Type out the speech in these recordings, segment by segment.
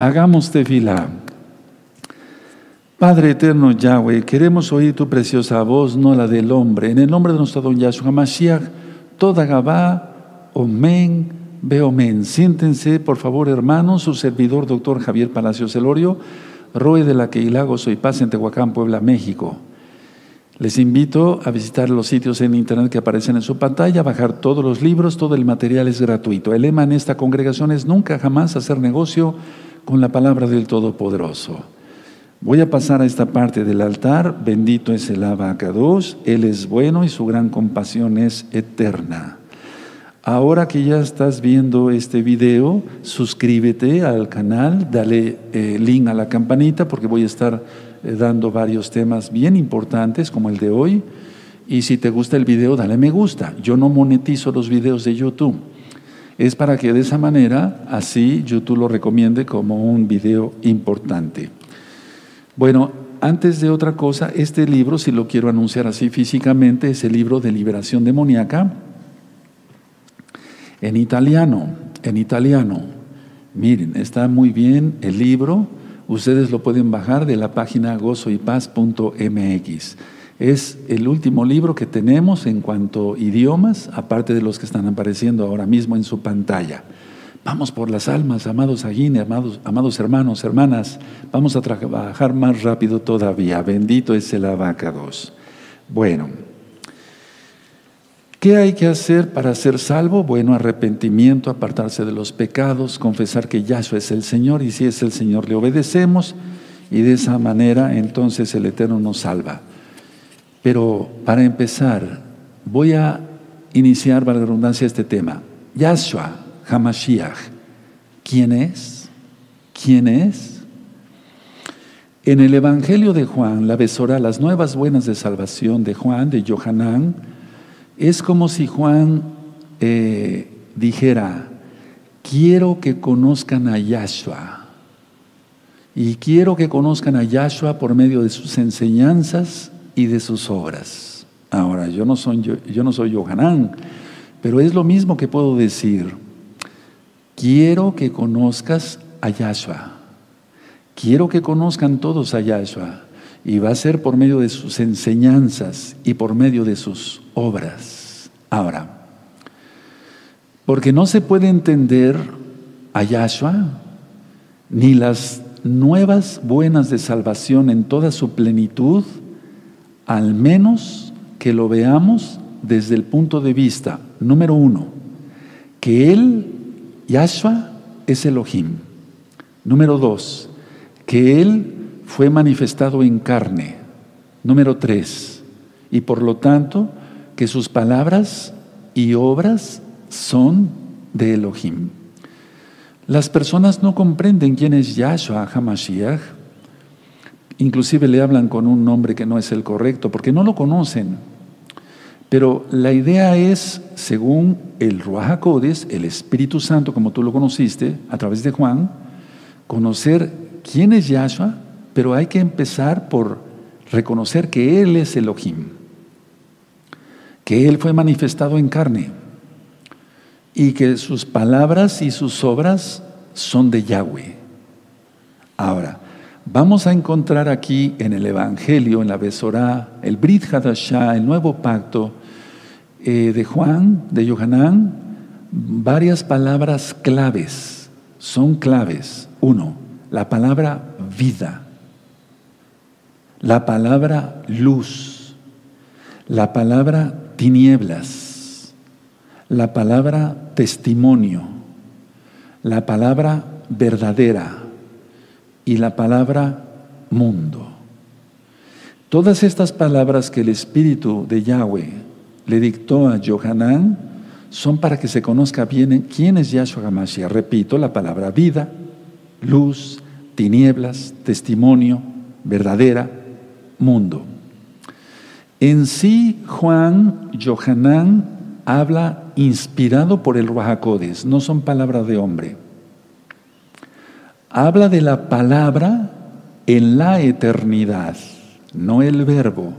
Hagamos tefilá. Padre eterno Yahweh, queremos oír tu preciosa voz, no la del hombre. En el nombre de nuestro don Yahshua Mashiach, toda Gabá, Omen, Beomen. Siéntense, por favor, hermanos, su servidor, doctor Javier Palacios Elorio, Roe de la Queilago, Soy Paz en Tehuacán, Puebla, México. Les invito a visitar los sitios en internet que aparecen en su pantalla, bajar todos los libros, todo el material es gratuito. El lema en esta congregación es nunca jamás hacer negocio con la palabra del Todopoderoso. Voy a pasar a esta parte del altar. Bendito es el abacados. Él es bueno y su gran compasión es eterna. Ahora que ya estás viendo este video, suscríbete al canal, dale eh, link a la campanita porque voy a estar eh, dando varios temas bien importantes como el de hoy. Y si te gusta el video, dale me gusta. Yo no monetizo los videos de YouTube es para que de esa manera, así YouTube lo recomiende como un video importante. Bueno, antes de otra cosa, este libro, si lo quiero anunciar así físicamente, es el libro de liberación demoníaca en italiano, en italiano. Miren, está muy bien el libro, ustedes lo pueden bajar de la página gozoypaz.mx. Es el último libro que tenemos en cuanto a idiomas, aparte de los que están apareciendo ahora mismo en su pantalla. Vamos por las almas, amados Aguine, amados, amados hermanos, hermanas. Vamos a trabajar más rápido todavía. Bendito es el abacados. Bueno, ¿qué hay que hacer para ser salvo? Bueno, arrepentimiento, apartarse de los pecados, confesar que Yahshua es el Señor y si es el Señor le obedecemos y de esa manera entonces el Eterno nos salva. Pero para empezar, voy a iniciar, valga la redundancia, este tema. Yahshua Hamashiach, ¿quién es? ¿Quién es? En el Evangelio de Juan, la besora, las nuevas buenas de salvación de Juan, de Johanán, es como si Juan eh, dijera, quiero que conozcan a Yahshua. Y quiero que conozcan a Yahshua por medio de sus enseñanzas y de sus obras. Ahora, yo no soy, yo, yo no soy Johanán, pero es lo mismo que puedo decir. Quiero que conozcas a Yahshua. Quiero que conozcan todos a Yahshua. Y va a ser por medio de sus enseñanzas y por medio de sus obras. Ahora, porque no se puede entender a Yahshua ni las nuevas buenas de salvación en toda su plenitud al menos que lo veamos desde el punto de vista, número uno, que Él, Yahshua, es Elohim. Número dos, que Él fue manifestado en carne. Número tres, y por lo tanto, que sus palabras y obras son de Elohim. Las personas no comprenden quién es Yahshua HaMashiach Inclusive le hablan con un nombre que no es el correcto, porque no lo conocen. Pero la idea es, según el Ruach el Espíritu Santo, como tú lo conociste a través de Juan, conocer quién es Yahshua, pero hay que empezar por reconocer que Él es Elohim, que Él fue manifestado en carne y que sus palabras y sus obras son de Yahweh. Ahora, Vamos a encontrar aquí en el Evangelio, en la Besorá, el Brit Hadashah, el nuevo pacto eh, de Juan, de Yohanan, varias palabras claves. Son claves. Uno, la palabra vida, la palabra luz, la palabra tinieblas, la palabra testimonio, la palabra verdadera y la palabra mundo. Todas estas palabras que el Espíritu de Yahweh le dictó a Johanán son para que se conozca bien quién es Yahshua HaMashiach. Repito, la palabra vida, luz, tinieblas, testimonio, verdadera, mundo. En sí, Juan, Johanán, habla inspirado por el Ruajacodes, no son palabras de hombre habla de la palabra en la eternidad, no el verbo.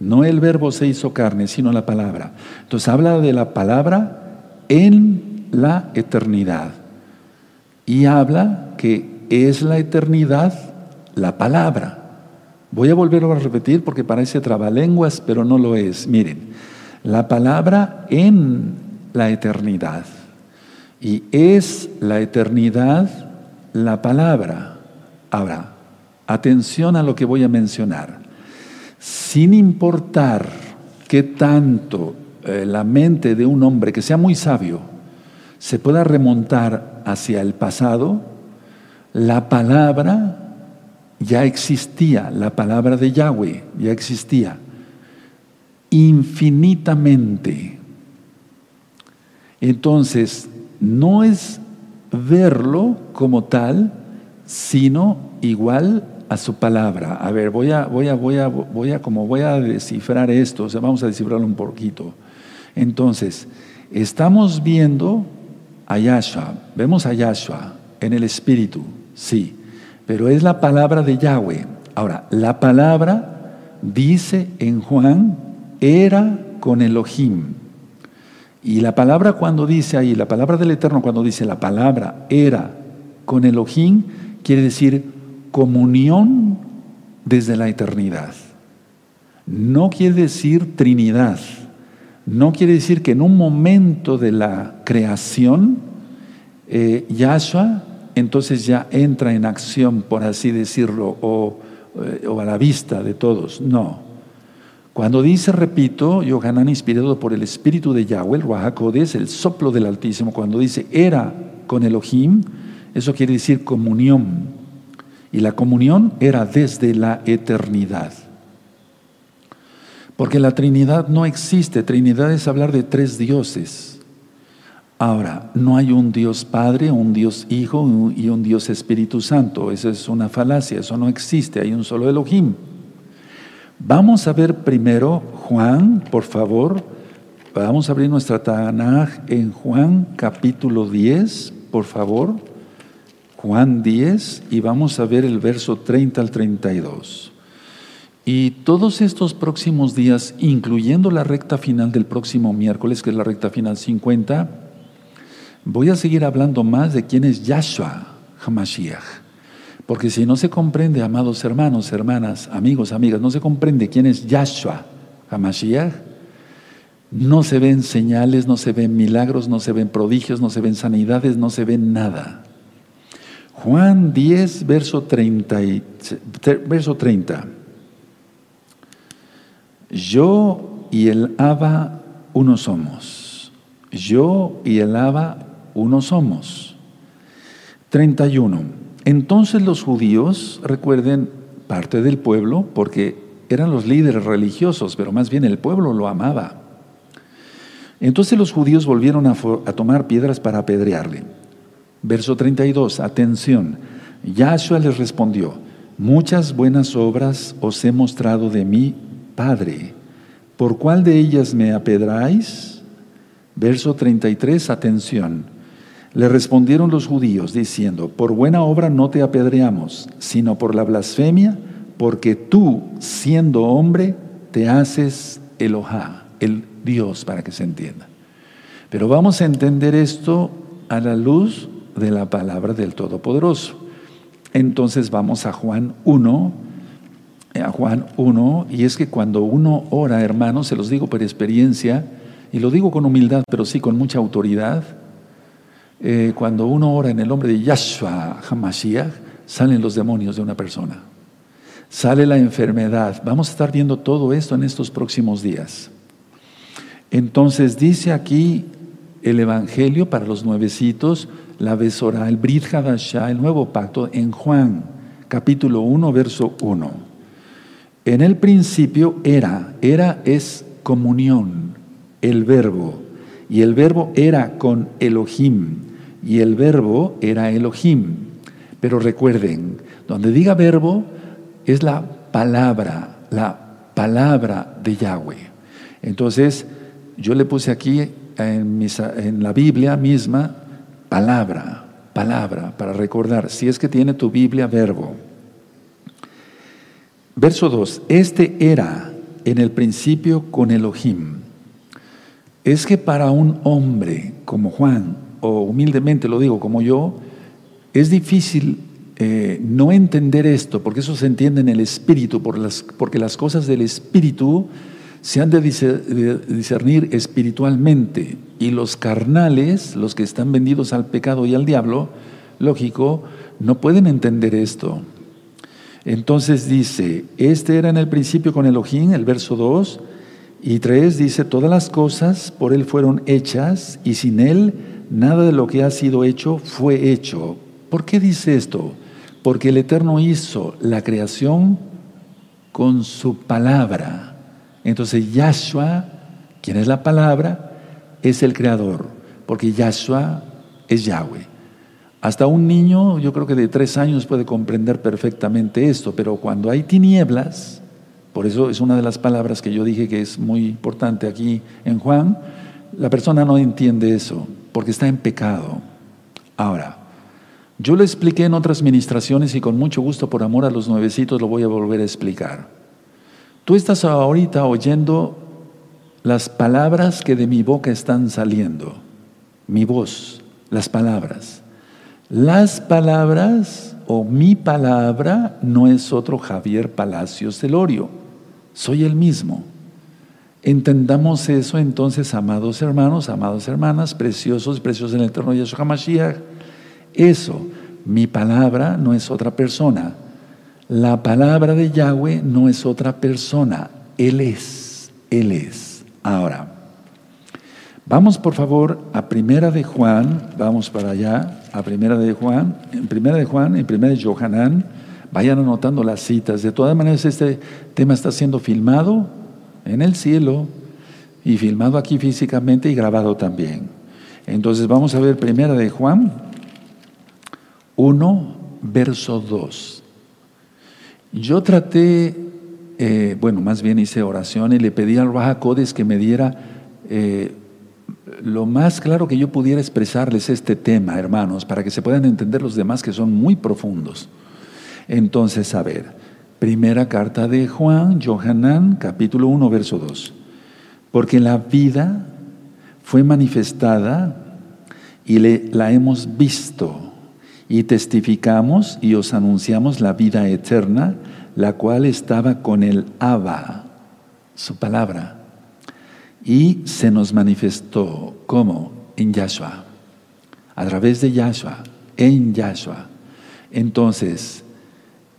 No el verbo se hizo carne, sino la palabra. Entonces habla de la palabra en la eternidad. Y habla que es la eternidad la palabra. Voy a volverlo a repetir porque parece trabalenguas, pero no lo es. Miren, la palabra en la eternidad. Y es la eternidad la palabra. Ahora, atención a lo que voy a mencionar. Sin importar qué tanto eh, la mente de un hombre que sea muy sabio se pueda remontar hacia el pasado, la palabra ya existía, la palabra de Yahweh ya existía infinitamente. Entonces, no es verlo como tal, sino igual a su palabra. A ver, voy a, voy a, voy a, voy a, como voy a descifrar esto, o sea, vamos a descifrarlo un poquito. Entonces, estamos viendo a Yahshua, vemos a Yahshua en el Espíritu, sí, pero es la palabra de Yahweh. Ahora, la palabra dice en Juan, era con Elohim. Y la palabra cuando dice ahí, la palabra del Eterno cuando dice la palabra era con Elohim, quiere decir comunión desde la eternidad. No quiere decir Trinidad. No quiere decir que en un momento de la creación, eh, Yahshua entonces ya entra en acción, por así decirlo, o, eh, o a la vista de todos. No. Cuando dice, repito, Yohanan inspirado por el espíritu de Yahweh, el es el soplo del Altísimo, cuando dice era con Elohim, eso quiere decir comunión. Y la comunión era desde la eternidad. Porque la Trinidad no existe. Trinidad es hablar de tres dioses. Ahora, no hay un Dios Padre, un Dios Hijo y un Dios Espíritu Santo. Esa es una falacia, eso no existe. Hay un solo Elohim. Vamos a ver primero Juan, por favor. Vamos a abrir nuestra Tanaj en Juan capítulo 10, por favor. Juan 10 y vamos a ver el verso 30 al 32. Y todos estos próximos días, incluyendo la recta final del próximo miércoles, que es la recta final 50, voy a seguir hablando más de quién es Yahshua Hamashiach. Porque si no se comprende, amados hermanos, hermanas, amigos, amigas, no se comprende quién es Yahshua, Hamashiach, no se ven señales, no se ven milagros, no se ven prodigios, no se ven sanidades, no se ven nada. Juan 10, verso 30. verso 30. Yo y el Abba uno somos. Yo y el Abba uno somos. 31. Entonces los judíos, recuerden, parte del pueblo, porque eran los líderes religiosos, pero más bien el pueblo lo amaba. Entonces los judíos volvieron a, tomar piedras para apedrearle. Verso 32, atención. Yahshua les respondió, muchas buenas obras os he mostrado de mí, Padre. ¿Por cuál de ellas me apedráis? Verso 33, atención. Le respondieron los judíos diciendo, por buena obra no te apedreamos, sino por la blasfemia, porque tú, siendo hombre, te haces Elohá, el Dios, para que se entienda. Pero vamos a entender esto a la luz de la palabra del Todopoderoso. Entonces vamos a Juan 1, a Juan 1, y es que cuando uno ora, hermanos, se los digo por experiencia, y lo digo con humildad, pero sí con mucha autoridad, eh, cuando uno ora en el nombre de Yahshua Hamashiach, salen los demonios de una persona. Sale la enfermedad. Vamos a estar viendo todo esto en estos próximos días. Entonces dice aquí el Evangelio para los nuevecitos, la Besorá, el Brit Hadashah, el nuevo pacto, en Juan capítulo 1, verso 1. En el principio era, era es comunión, el verbo, y el verbo era con Elohim, y el verbo era Elohim. Pero recuerden, donde diga verbo es la palabra, la palabra de Yahweh. Entonces, yo le puse aquí en, la Biblia misma palabra, palabra, para recordar, si es que tiene tu Biblia verbo. Verso 2, este era en el principio con Elohim. Es que para un hombre como Juan, o humildemente lo digo como yo, es difícil eh, no entender esto, porque eso se entiende en el espíritu, porque las cosas del espíritu se han de discernir espiritualmente y los carnales, los que están vendidos al pecado y al diablo, lógico, no pueden entender esto. Entonces dice, este era en el principio con Elohim, el verso 2, y 3 dice, todas las cosas por él fueron hechas y sin él nada de lo que ha sido hecho fue hecho. ¿Por qué dice esto? Porque el Eterno hizo la creación con su palabra. Entonces Yahshua, quien es la palabra, es el creador, porque Yahshua es Yahweh. Hasta un niño, yo creo que de tres años puede comprender perfectamente esto, pero cuando hay tinieblas, por eso es una de las palabras que yo dije que es muy importante aquí en Juan, la persona no entiende eso, porque está en pecado. Ahora, yo le expliqué en otras ministraciones y con mucho gusto por amor a los nuevecitos lo voy a volver a explicar. Tú estás ahorita oyendo las palabras que de mi boca están saliendo, mi voz, las palabras. Las palabras o mi palabra no es otro Javier Palacios Celorio, soy el mismo. Entendamos eso entonces, amados hermanos, amadas hermanas, preciosos, preciosos en el eterno Yeshua HaMashiach. Eso, mi palabra no es otra persona, la palabra de Yahweh no es otra persona, Él es, Él es. Ahora, vamos por favor a Primera de Juan, vamos para allá, a Primera de Juan, en Primera de Juan, en Primera de Johanán, vayan anotando las citas. De todas maneras, este tema está siendo filmado en el cielo y filmado aquí físicamente y grabado también. Entonces vamos a ver Primera de Juan 1, verso 2. Yo traté, eh, bueno, más bien hice oración y le pedí al Raja Codes que me diera eh, lo más claro que yo pudiera expresarles este tema, hermanos, para que se puedan entender los demás que son muy profundos. Entonces, a ver, primera carta de Juan, Johanán, capítulo 1, verso 2. Porque la vida fue manifestada y la hemos visto y testificamos y os anunciamos la vida eterna, la cual estaba con el Abba, su palabra, y se nos manifestó como en Yahshua, a través de Yahshua, en Yahshua. Entonces,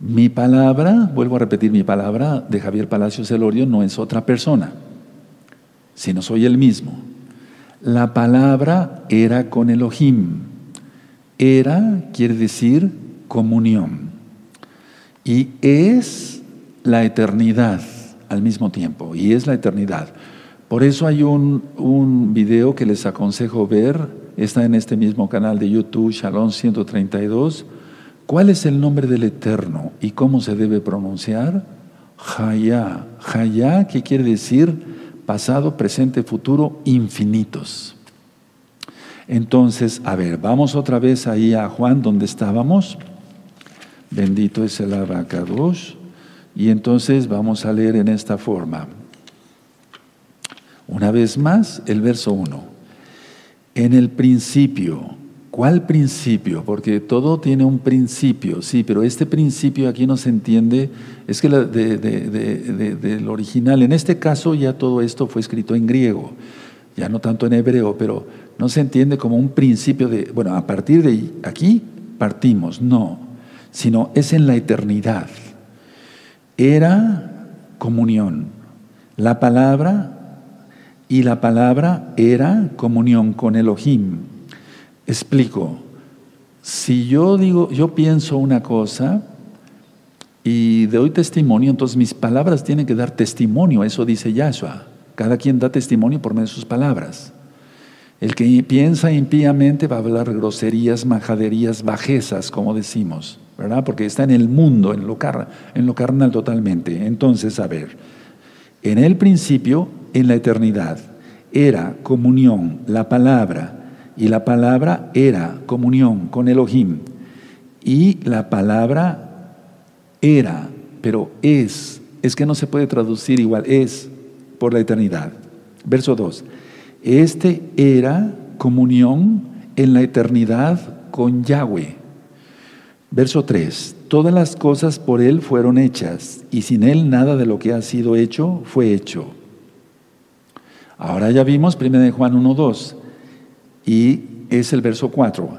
mi palabra, vuelvo a repetir, mi palabra de Javier Palacios Elorio no es otra persona, sino soy el mismo. La palabra era con Elohim era quiere decir comunión. Y es la eternidad al mismo tiempo. Y es la eternidad. Por eso hay un, un video que les aconsejo ver. Está en este mismo canal de YouTube, Shalom 132. ¿Cuál es el nombre del Eterno y cómo se debe pronunciar? Jaya. Jaya, ¿qué quiere decir? Pasado, presente, futuro, infinitos. Entonces, a ver, vamos otra vez ahí a Juan donde estábamos. Bendito es el abacados. Y entonces vamos a leer en esta forma. Una vez más, el verso 1. En el principio, ¿cuál principio? Porque todo tiene un principio, sí, pero este principio aquí no se entiende, es que del original, en este caso ya todo esto fue escrito en griego, ya no tanto en hebreo, pero no se entiende como un principio de, bueno, a partir de aquí partimos, no, sino es en la eternidad. Era comunión. La palabra y la palabra era comunión con Elohim. Explico. Si yo digo, yo pienso una cosa y doy testimonio, entonces mis palabras tienen que dar testimonio, eso dice Yahshua. Cada quien da testimonio por medio de sus palabras. El que piensa impíamente va a hablar groserías, majaderías, bajezas, como decimos, ¿verdad? Porque está en el mundo, en lo, en lo carnal totalmente. Entonces, a ver, en el principio, en la eternidad, era comunión, la palabra, y la palabra era comunión con Elohim. Y la palabra era, pero es, es que no se puede traducir igual, es por la eternidad. Verso 2. Este era comunión en la eternidad con Yahweh. Verso 3. Todas las cosas por Él fueron hechas, y sin Él nada de lo que ha sido hecho fue hecho. Ahora ya vimos 1 Juan 1.2, y es el verso 4.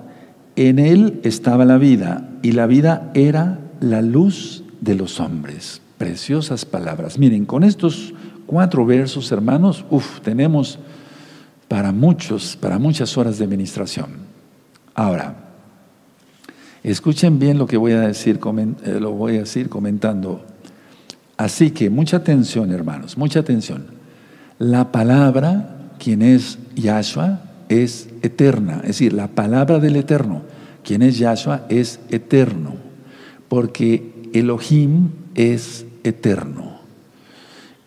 En Él estaba la vida, y la vida era la luz de los hombres. Preciosas palabras. Miren, con estos cuatro versos, hermanos, uff, tenemos para muchos, para muchas horas de ministración. Ahora, escuchen bien lo que voy a decir, eh, lo voy a decir comentando. Así que mucha atención, hermanos, mucha atención. La palabra, quien es Yahshua, es eterna. Es decir, la palabra del Eterno, quien es Yahshua, es eterno. Porque Elohim es eterno.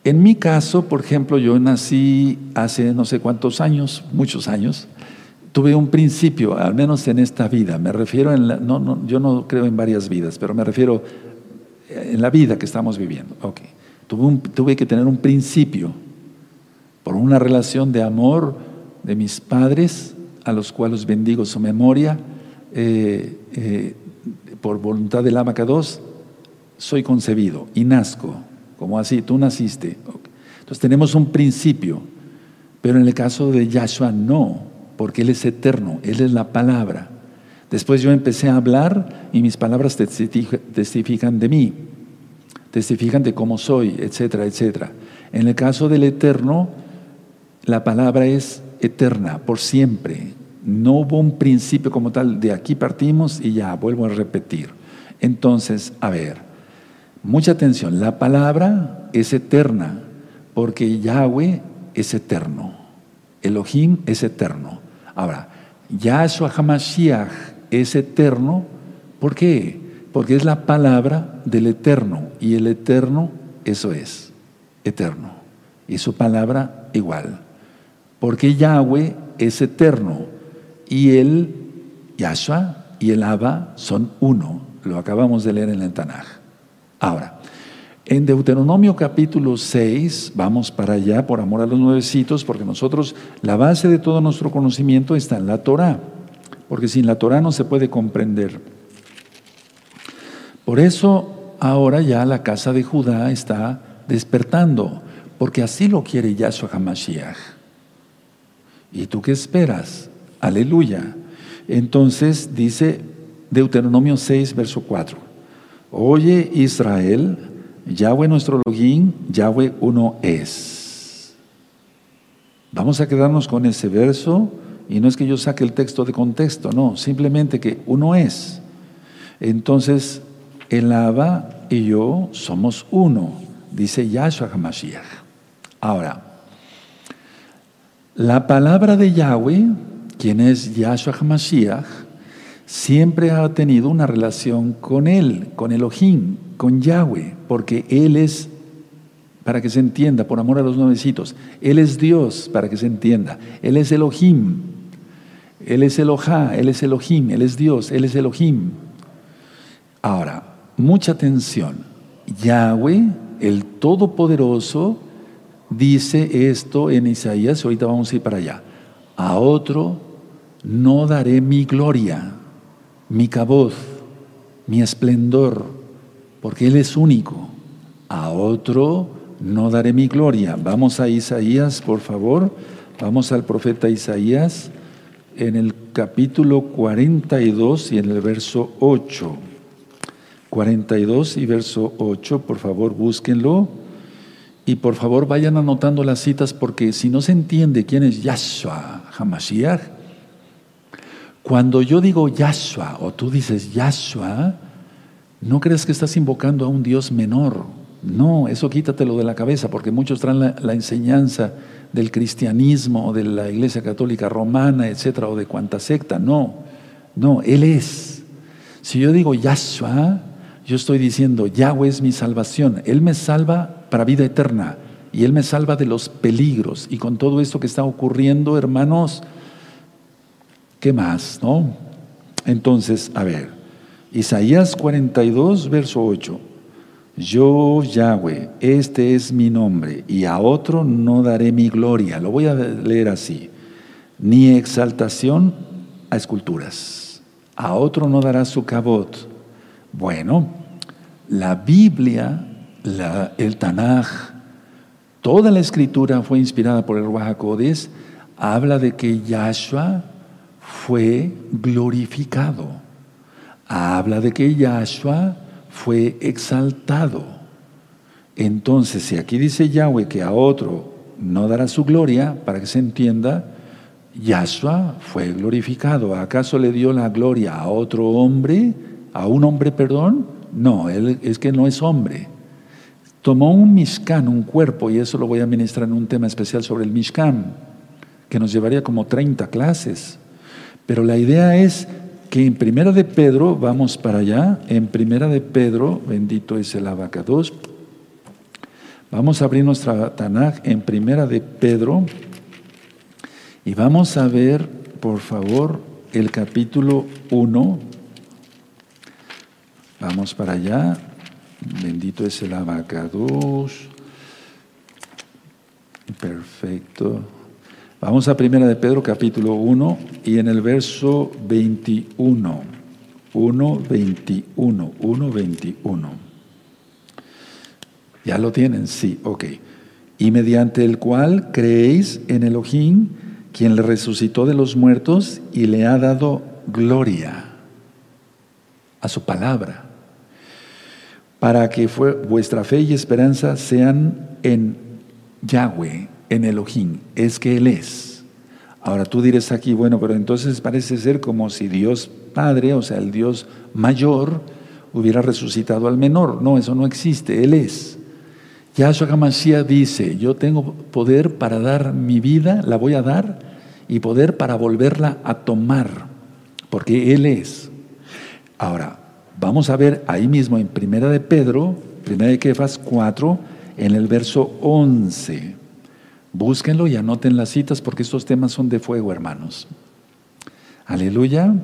En mi caso, por ejemplo, yo nací hace no sé cuántos años, muchos años, tuve un principio, al menos en esta vida, me refiero en la, no, no, yo no creo en varias vidas, pero me refiero en la vida que estamos viviendo. Okay. Tuve que tener un principio por una relación de amor de mis padres, a los cuales bendigo su memoria, eh, eh, por voluntad del Amacados, soy concebido y nazco, como así, tú naciste. Entonces tenemos un principio, pero en el caso de Yahshua no, porque Él es eterno, Él es la palabra. Después yo empecé a hablar y mis palabras testifican de mí, testifican de cómo soy, etcétera, etcétera. En el caso del eterno, la palabra es eterna, por siempre. No hubo un principio como tal, de aquí partimos y ya, vuelvo a repetir. Entonces, a ver, Mucha atención, la palabra es eterna porque Yahweh es eterno, Elohim es eterno. Ahora, Yahshua HaMashiach es eterno, ¿por qué? Porque es la palabra del eterno y el eterno, eso es, eterno. Y su palabra igual. Porque Yahweh es eterno y el Yahshua y el Abba son uno. Lo acabamos de leer en el Tanaj. Ahora, en Deuteronomio capítulo 6, vamos para allá por amor a los nuevecitos, porque nosotros, la base de todo nuestro conocimiento está en la Torah, porque sin la Torah no se puede comprender. Por eso ahora ya la casa de Judá está despertando, porque así lo quiere Yahshua HaMashiach. ¿Y tú qué esperas? Aleluya. Entonces dice Deuteronomio 6, verso 4. Oye Israel, Yahweh nuestro login, Yahweh uno es. Vamos a quedarnos con ese verso y no es que yo saque el texto de contexto, no, simplemente que uno es. Entonces, el Abba y yo somos uno, dice Yahshua HaMashiach. Ahora, la palabra de Yahweh, quien es Yahshua HaMashiach, siempre ha tenido una relación con Él, con Elohim, con Yahweh, porque Él es, para que se entienda, por amor a los nuevecitos, Él es Dios, para que se entienda, Él es Elohim, Él es Elohá, Él es Elohim, Él es Dios, Él es Elohim. Ahora, mucha atención, Yahweh, el Todopoderoso, dice esto en Isaías, ahorita vamos a ir para allá, a otro no daré mi gloria mi caboz, mi esplendor, porque Él es único. A otro no daré mi gloria. Vamos a Isaías, por favor. Vamos al profeta Isaías en el capítulo 42 y en el verso 8. 42 y verso 8, por favor, búsquenlo. Y por favor vayan anotando las citas porque si no se entiende quién es Yahshua Hamashiach, cuando yo digo Yahshua o tú dices Yahshua, no crees que estás invocando a un Dios menor. No, eso quítatelo de la cabeza, porque muchos traen la, enseñanza del cristianismo o de la iglesia católica romana, etcétera, o de cuanta secta. No, no, Él es. Si yo digo Yahshua, yo estoy diciendo Yahweh es mi salvación. Él me salva para vida eterna y Él me salva de los peligros. Y con todo esto que está ocurriendo, hermanos, ¿Qué más? ¿No? Entonces, a ver, Isaías 42, verso 8. Yo, Yahweh, este es mi nombre, y a otro no daré mi gloria. Lo voy a leer así. Ni exaltación a esculturas. A otro no dará su cabot. Bueno, la Biblia, el Tanaj, toda la escritura fue inspirada por el Ruach habla de que Yahshua fue glorificado. Habla de que Yahshua fue exaltado. Entonces, si aquí dice Yahweh que a otro no dará su gloria, para que se entienda, Yahshua fue glorificado. ¿Acaso le dio la gloria a otro hombre? ¿A un hombre, perdón? No, él es que no es hombre. Tomó un Mishkan, un cuerpo, y eso lo voy a ministrar en un tema especial sobre el Mishkan, que nos llevaría como 30 clases. Pero la idea es que en Primera de Pedro, vamos para allá, en Primera de Pedro, bendito es el abacados, vamos a abrir nuestra Tanaj en Primera de Pedro y vamos a ver, por favor, el capítulo 1. Vamos para allá, bendito es el abacados, perfecto. Vamos a Primera de Pedro capítulo 1 y en el verso 21. 1, 21, 1, 21. ¿Ya lo tienen? Sí, ok. Y mediante el cual creéis en Elohim, quien le resucitó de los muertos y le ha dado gloria a su palabra, para que vuestra fe y esperanza sean en Yahweh, en Elohim, es que Él es. Ahora tú dirás aquí, bueno, pero entonces parece ser como si Dios Padre, o sea, el Dios mayor, hubiera resucitado al menor. No, eso no existe, Él es. Yahshua HaMashiach dice, yo tengo poder para dar mi vida, la voy a dar, y poder para volverla a tomar, porque Él es. Ahora, vamos a ver ahí mismo en Primera de Pedro, Primera de Kefas 4, en el verso 11. Búsquenlo y anoten las citas porque estos temas son de fuego, hermanos. Aleluya.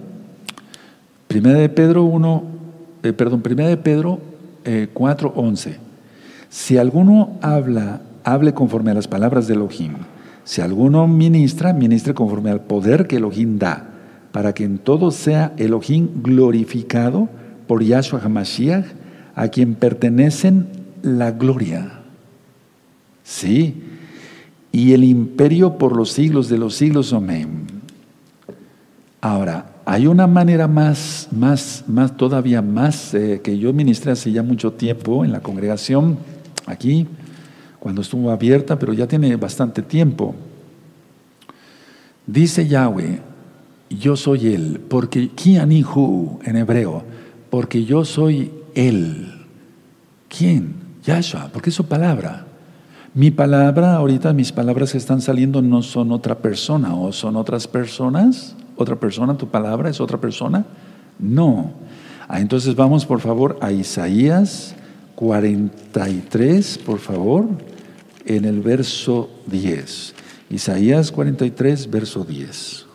Primera de Pedro 1, eh, perdón, Primera de Pedro eh, 4, 11. Si alguno habla, hable conforme a las palabras de Elohim. Si alguno ministra, ministre conforme al poder que Elohim da, para que en todo sea Elohim glorificado por Yahshua HaMashiach, a quien pertenecen la gloria. Sí, y el imperio por los siglos de los siglos. Amén. Ahora, hay una manera más, más, más todavía más eh, que yo ministré hace ya mucho tiempo en la congregación, aquí, cuando estuvo abierta, pero ya tiene bastante tiempo. Dice Yahweh, yo soy Él, porque Kianihu en hebreo, porque yo soy Él. ¿Quién? Yahshua, porque es su palabra. Mi palabra, ahorita mis palabras que están saliendo no son otra persona o son otras personas. ¿Otra persona? ¿Tu palabra es otra persona? No. Ah, entonces vamos por favor a Isaías 43, por favor, en el verso 10. Isaías 43, verso 10.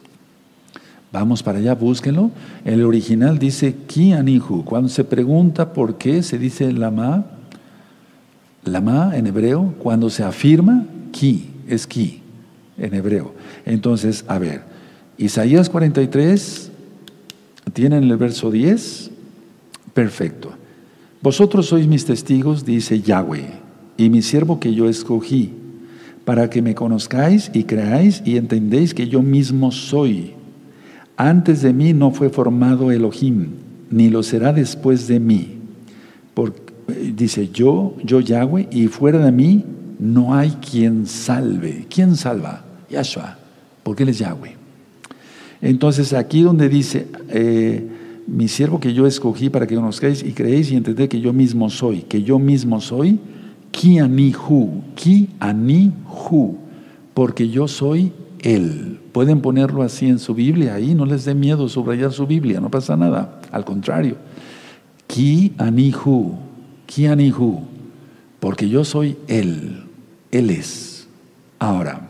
Vamos para allá, búsquenlo. El original dice Ki Anihu. Cuando se pregunta por qué, se dice Lama Lama en hebreo, cuando se afirma, ki, es ki en hebreo. Entonces, a ver, Isaías 43, ¿tienen el verso 10? Perfecto. Vosotros sois mis testigos, dice Yahweh, y mi siervo que yo escogí, para que me conozcáis y creáis y entendéis que yo mismo soy. Antes de mí no fue formado Elohim, ni lo será después de mí. Porque dice, yo, yo Yahweh, y fuera de mí no hay quien salve. ¿Quién salva? Yahshua, porque Él es Yahweh. Entonces aquí donde dice, eh, mi siervo que yo escogí para que conozcáis y creéis y entendéis que yo mismo soy, que yo mismo soy, ki anihu, ki anihu, porque yo soy Él. Pueden ponerlo así en su Biblia, ahí no les dé miedo subrayar su Biblia, no pasa nada, al contrario. Ki anihu, Kianihu, porque yo soy Él, Él es. Ahora,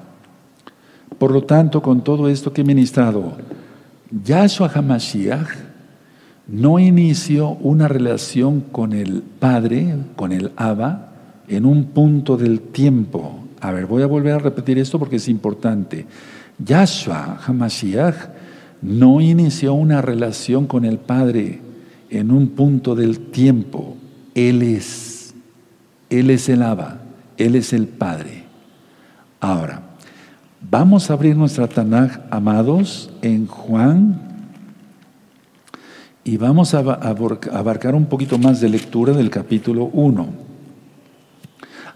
por lo tanto, con todo esto que he ministrado, Yahshua HaMashiach no inició una relación con el Padre, con el Abba, en un punto del tiempo. A ver, voy a volver a repetir esto porque es importante. Yahshua HaMashiach no inició una relación con el Padre en un punto del tiempo. Él es. Él es el Abba. Él es el Padre. Ahora, vamos a abrir nuestra Tanaj, amados, en Juan y vamos a abarcar un poquito más de lectura del capítulo 1.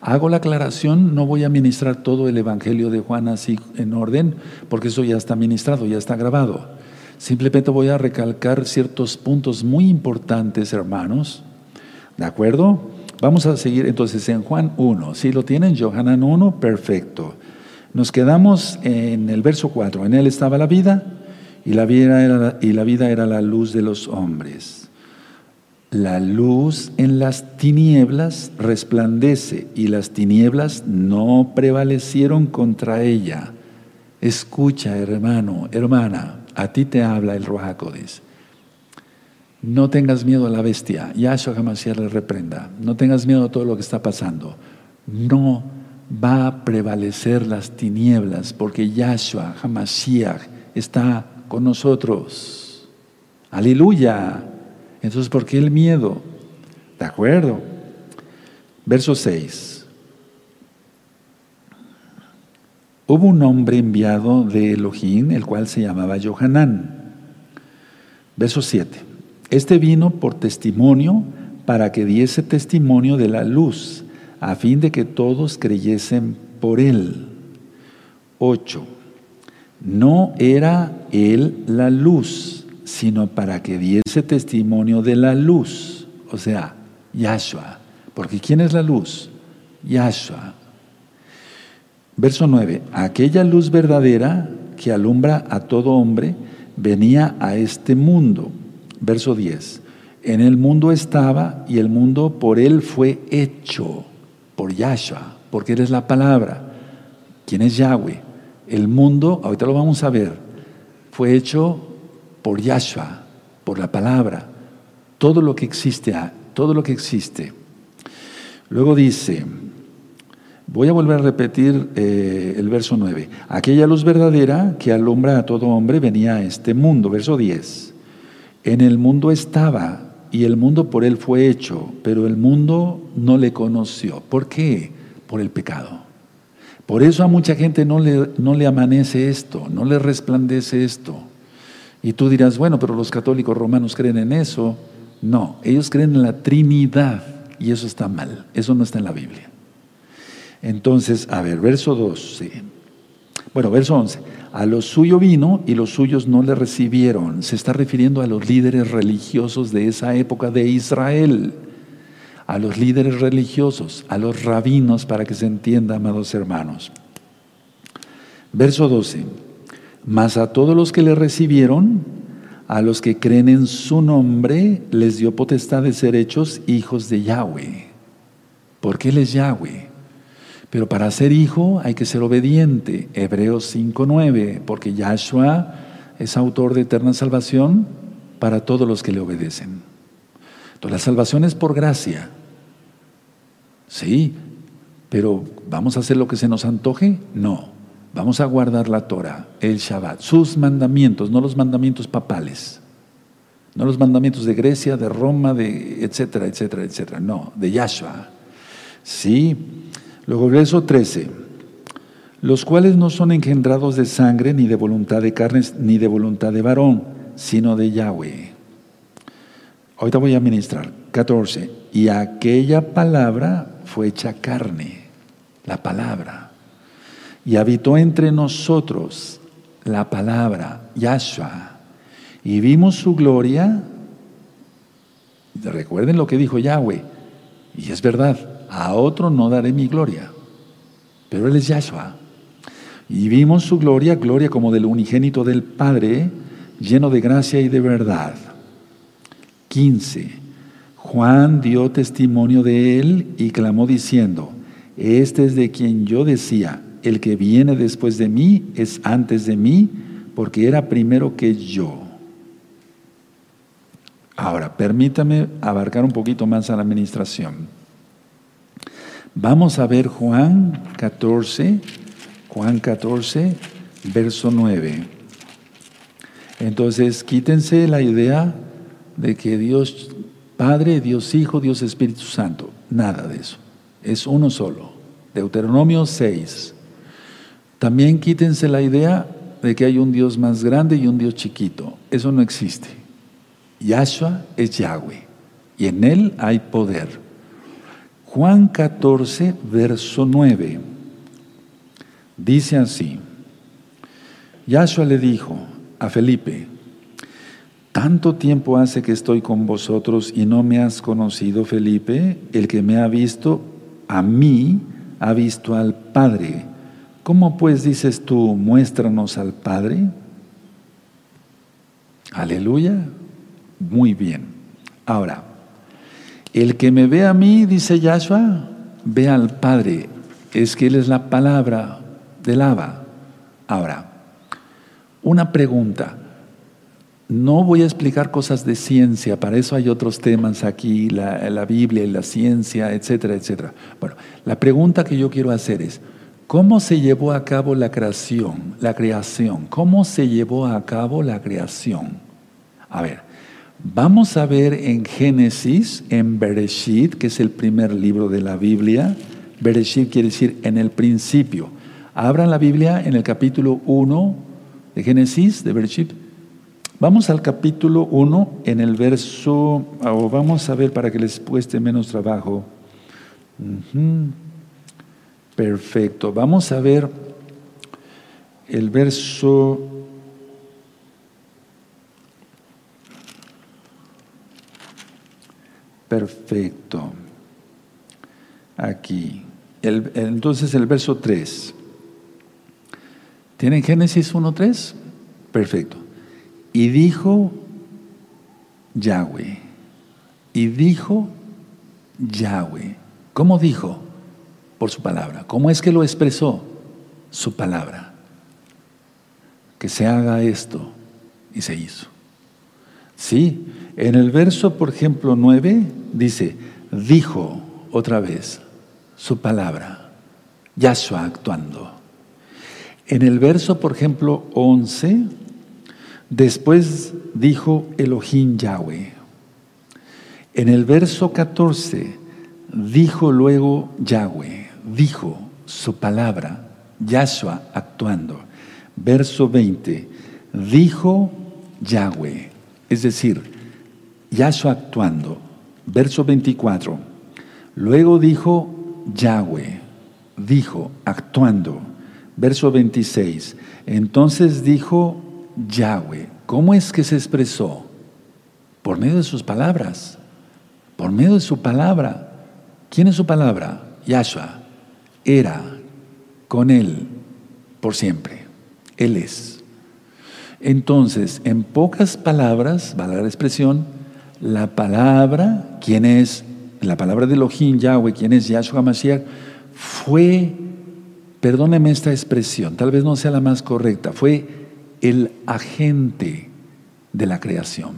Hago la aclaración, no voy a ministrar todo el Evangelio de Juan así en orden, porque eso ya está ministrado, ya está grabado. Simplemente voy a recalcar ciertos puntos muy importantes, hermanos. ¿De acuerdo? Vamos a seguir entonces en Juan 1. Si lo tienen, Johanan 1, perfecto. Nos quedamos en el verso 4. En él estaba la vida y la vida era, y la, vida era la luz de los hombres. La luz en las tinieblas resplandece y las tinieblas no prevalecieron contra ella. Escucha, hermano, hermana, a ti te habla el Ruajacodes. No tengas miedo a la bestia. Yahshua Hamashiach le reprenda. No tengas miedo a todo lo que está pasando. No va a prevalecer las tinieblas porque Yahshua Hamashiach está con nosotros. Aleluya. Entonces, ¿por qué el miedo? De acuerdo. Verso 6. Hubo un hombre enviado de Elohim, el cual se llamaba Johanán. Verso 7. Este vino por testimonio para que diese testimonio de la luz, a fin de que todos creyesen por él. 8. No era él la luz, sino para que diese testimonio de la luz, o sea, Yahshua. Porque ¿quién es la luz? Yahshua. Verso 9. Aquella luz verdadera que alumbra a todo hombre venía a este mundo. Verso 10. En el mundo estaba y el mundo por él fue hecho, por Yahshua, porque él es la palabra. ¿Quién es Yahweh? El mundo, ahorita lo vamos a ver, fue hecho por Yahshua, por la palabra. Todo lo que existe, ah, todo lo que existe. Luego dice, voy a volver a repetir eh, el verso 9. Aquella luz verdadera que alumbra a todo hombre venía a este mundo. Verso 10. En el mundo estaba y el mundo por él fue hecho, pero el mundo no le conoció. ¿Por qué? Por el pecado. Por eso a mucha gente no le, no le amanece esto, no le resplandece esto. Y tú dirás, bueno, pero los católicos romanos creen en eso. No, ellos creen en la Trinidad y eso está mal, eso no está en la Biblia. Entonces, a ver, verso 12. Bueno, verso 11. A lo suyo vino y los suyos no le recibieron. Se está refiriendo a los líderes religiosos de esa época de Israel a los líderes religiosos, a los rabinos, para que se entienda, amados hermanos. Verso 12. Mas a todos los que le recibieron, a los que creen en su nombre, les dio potestad de ser hechos hijos de Yahweh. Porque Él es Yahweh. Pero para ser hijo hay que ser obediente. Hebreos 5.9. Porque Yahshua es autor de eterna salvación para todos los que le obedecen. Entonces, la salvación es por gracia. Sí, pero ¿vamos a hacer lo que se nos antoje? No. Vamos a guardar la Torah, el Shabbat, sus mandamientos, no los mandamientos papales. No los mandamientos de Grecia, de Roma, de etcétera, etcétera, etcétera. No, de Yahshua. Sí. Luego, verso 13. Los cuales no son engendrados de sangre, ni de voluntad de carnes, ni de voluntad de varón, sino de Yahweh. Ahorita voy a ministrar. 14. Y aquella palabra fue hecha carne, la palabra. Y habitó entre nosotros la palabra, Yahshua. Y vimos su gloria. Recuerden lo que dijo Yahweh. Y es verdad, a otro no daré mi gloria. Pero Él es Yahshua. Y vimos su gloria, gloria como del unigénito del Padre, lleno de gracia y de verdad. 15. Juan dio testimonio de él y clamó diciendo, este es de quien yo decía, el que viene después de mí es antes de mí, porque era primero que yo. Ahora, permítame abarcar un poquito más a la administración. Vamos a ver Juan 14, Juan 14, verso 9. Entonces, quítense la idea de que Dios Padre, Dios Hijo, Dios Espíritu Santo. Nada de eso. Es uno solo. Deuteronomio 6. También quítense la idea de que hay un Dios más grande y un Dios chiquito. Eso no existe. Yahshua es Yahweh y en él hay poder. Juan 14, verso 9. Dice así. Yahshua le dijo a Felipe, tanto tiempo hace que estoy con vosotros y no me has conocido, Felipe. El que me ha visto a mí, ha visto al Padre. ¿Cómo pues dices tú, muéstranos al Padre? Aleluya. Muy bien. Ahora, el que me ve a mí, dice Yahshua, ve al Padre. Es que Él es la palabra del Abba. Ahora, una pregunta. No voy a explicar cosas de ciencia, para eso hay otros temas aquí, la, la Biblia y la ciencia, etcétera, etcétera. Bueno, la pregunta que yo quiero hacer es, ¿cómo se llevó a cabo la creación? La creación, ¿cómo se llevó a cabo la creación? A ver, vamos a ver en Génesis, en Bereshit, que es el primer libro de la Biblia. Bereshit quiere decir en el principio. Abran la Biblia en el capítulo 1 de Génesis, de Bereshit Vamos al capítulo 1 en el verso, o vamos a ver para que les cueste menos trabajo. Perfecto. Vamos a ver el verso Perfecto. Aquí. entonces el verso 3. ¿Tienen Génesis 1.3? Perfecto. Y dijo Yahweh. Y dijo Yahweh. ¿Cómo dijo? Por su palabra. ¿Cómo es que lo expresó? Su palabra. Que se haga esto. Y se hizo. Sí, en el verso, por ejemplo, 9, dice, dijo otra vez su palabra. Yahshua actuando. En el verso, por ejemplo, 11, Después dijo Elohim Yahweh. En el verso 14 dijo luego Yahweh, dijo su palabra, Yahshua actuando. Verso 20, dijo Yahweh, es decir, Yahshua actuando. Verso 24, luego dijo Yahweh, dijo actuando. Verso 26, entonces dijo Yahweh. ¿Cómo es que se expresó? Por medio de sus palabras. Por medio de su palabra. ¿Quién es su palabra? Yahshua. Era con Él por siempre. Él es. Entonces, en pocas palabras, va la expresión, la palabra, ¿quién es? La palabra de Elohim, Yahweh, ¿quién es Yahshua Mashiach? Fue, perdóneme esta expresión, tal vez no sea la más correcta, fue el agente de la creación.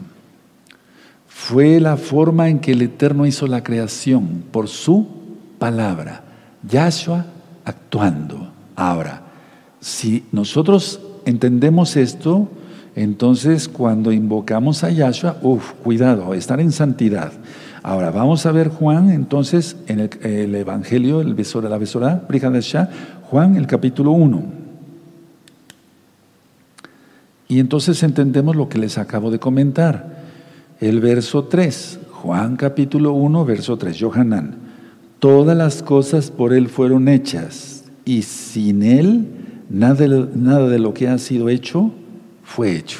Fue la forma en que el Eterno hizo la creación por su palabra. Yahshua actuando. Ahora, si nosotros entendemos esto, entonces cuando invocamos a Yahshua, uff, cuidado, estar en santidad. Ahora vamos a ver Juan, entonces, en el, Evangelio, el de la Besora, Juan, el capítulo 1. Y entonces entendemos lo que les acabo de comentar. El verso 3, Juan capítulo 1, verso 3, Johanán. Todas las cosas por Él fueron hechas y sin Él nada, nada de lo que ha sido hecho fue hecho.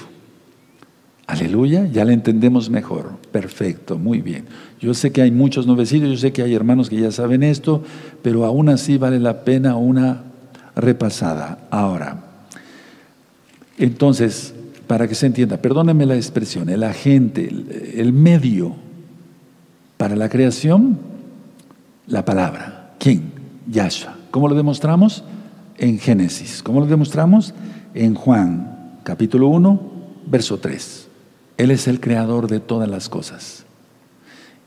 Aleluya, ya le entendemos mejor. Perfecto, muy bien. Yo sé que hay muchos novecitos, yo sé que hay hermanos que ya saben esto, pero aún así vale la pena una repasada. Ahora, entonces, para que se entienda, perdónenme la expresión, el agente, el, medio para la creación, la palabra. ¿Quién? Yahshua. ¿Cómo lo demostramos? En Génesis. ¿Cómo lo demostramos? En Juan, capítulo 1, verso 3. Él es el creador de todas las cosas.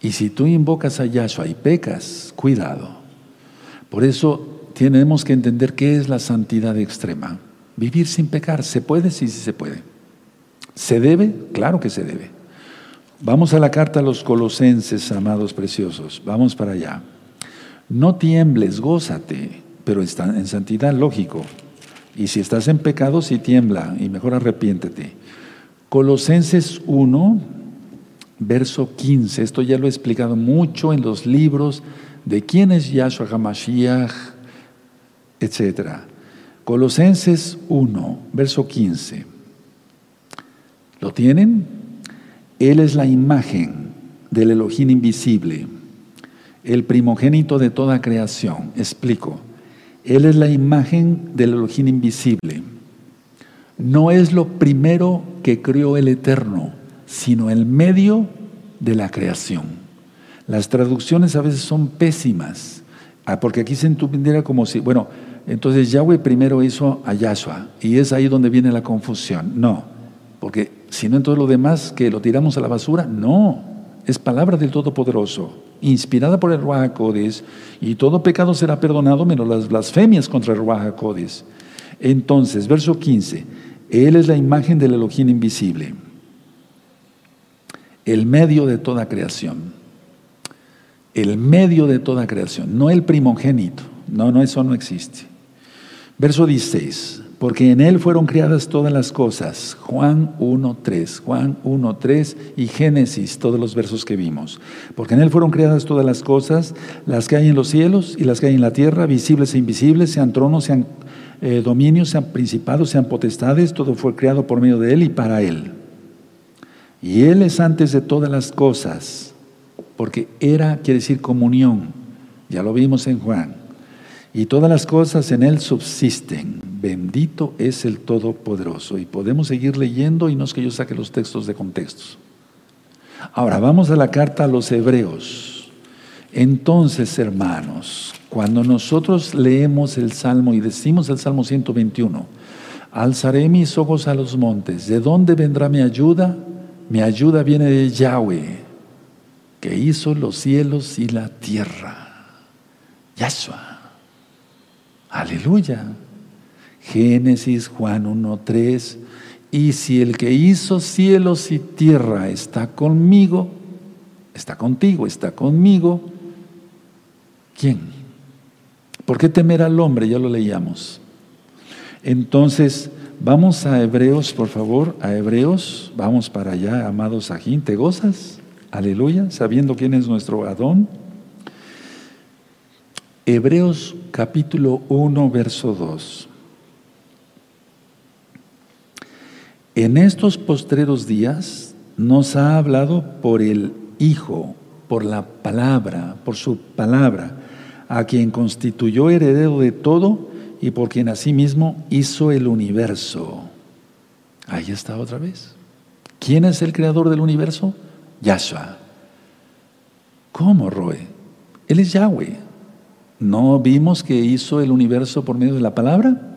Y si tú invocas a Yahshua y pecas, cuidado. Por eso tenemos que entender qué es la santidad extrema. Vivir sin pecar, ¿se puede? Sí, sí se puede. ¿Se debe? Claro que se debe. Vamos a la carta a los colosenses, amados preciosos. Vamos para allá. No tiembles, gózate, pero está en santidad, lógico. Y si estás en pecado, sí tiembla, y mejor arrepiéntete. Colosenses 1, verso 15. Esto ya lo he explicado mucho en los libros de quién es Yahshua HaMashiach, etc. Colosenses 1, verso 15. ¿Lo tienen? Él es la imagen del Elohim invisible, el primogénito de toda creación. Explico. Él es la imagen del Elohim invisible. No es lo primero que creó el Eterno, sino el medio de la creación. Las traducciones a veces son pésimas, ah, porque aquí se entendiera como si, bueno, entonces Yahweh primero hizo a Yahshua, y es ahí donde viene la confusión. No, porque si no en todo lo demás que lo tiramos a la basura, no, es palabra del Todopoderoso, inspirada por el Ruach y todo pecado será perdonado menos las blasfemias contra el Ruach Entonces, verso 15, Él es la imagen del Elohim invisible, el medio de toda creación, el medio de toda creación, no el primogénito, no, no, eso no existe. Verso 16, porque en Él fueron creadas todas las cosas. Juan 1.3, Juan 1.3 y Génesis, todos los versos que vimos. Porque en Él fueron creadas todas las cosas, las que hay en los cielos y las que hay en la tierra, visibles e invisibles, sean tronos, sean eh, dominios, sean principados, sean potestades, todo fue creado por medio de Él y para Él. Y Él es antes de todas las cosas, porque era, quiere decir comunión, ya lo vimos en Juan. Y todas las cosas en Él subsisten. Bendito es el Todopoderoso. Y podemos seguir leyendo y no es que yo saque los textos de contextos. Ahora, vamos a la carta a los hebreos. Entonces, hermanos, cuando nosotros leemos el Salmo y decimos el Salmo 121, alzaré mis ojos a los montes, ¿de dónde vendrá mi ayuda? Mi ayuda viene de Yahweh, que hizo los cielos y la tierra. Yahshua. Aleluya. Génesis, Juan 1.3. Y si el que hizo cielos y tierra está conmigo, está contigo, está conmigo, ¿quién? ¿Por qué temer al hombre? Ya lo leíamos. Entonces, vamos a Hebreos, por favor, a Hebreos, vamos para allá, amados Sajín, ¿te gozas? Aleluya, sabiendo quién es nuestro Adón. Hebreos capítulo 1, verso 2. En estos postreros días nos ha hablado por el Hijo, por la palabra, por su palabra, a quien constituyó heredero de todo y por quien asimismo hizo el universo. Ahí está otra vez. ¿Quién es el creador del universo? Yahshua. ¿Cómo, Roe? Él es Yahweh. ¿No vimos que hizo el universo por medio de la palabra?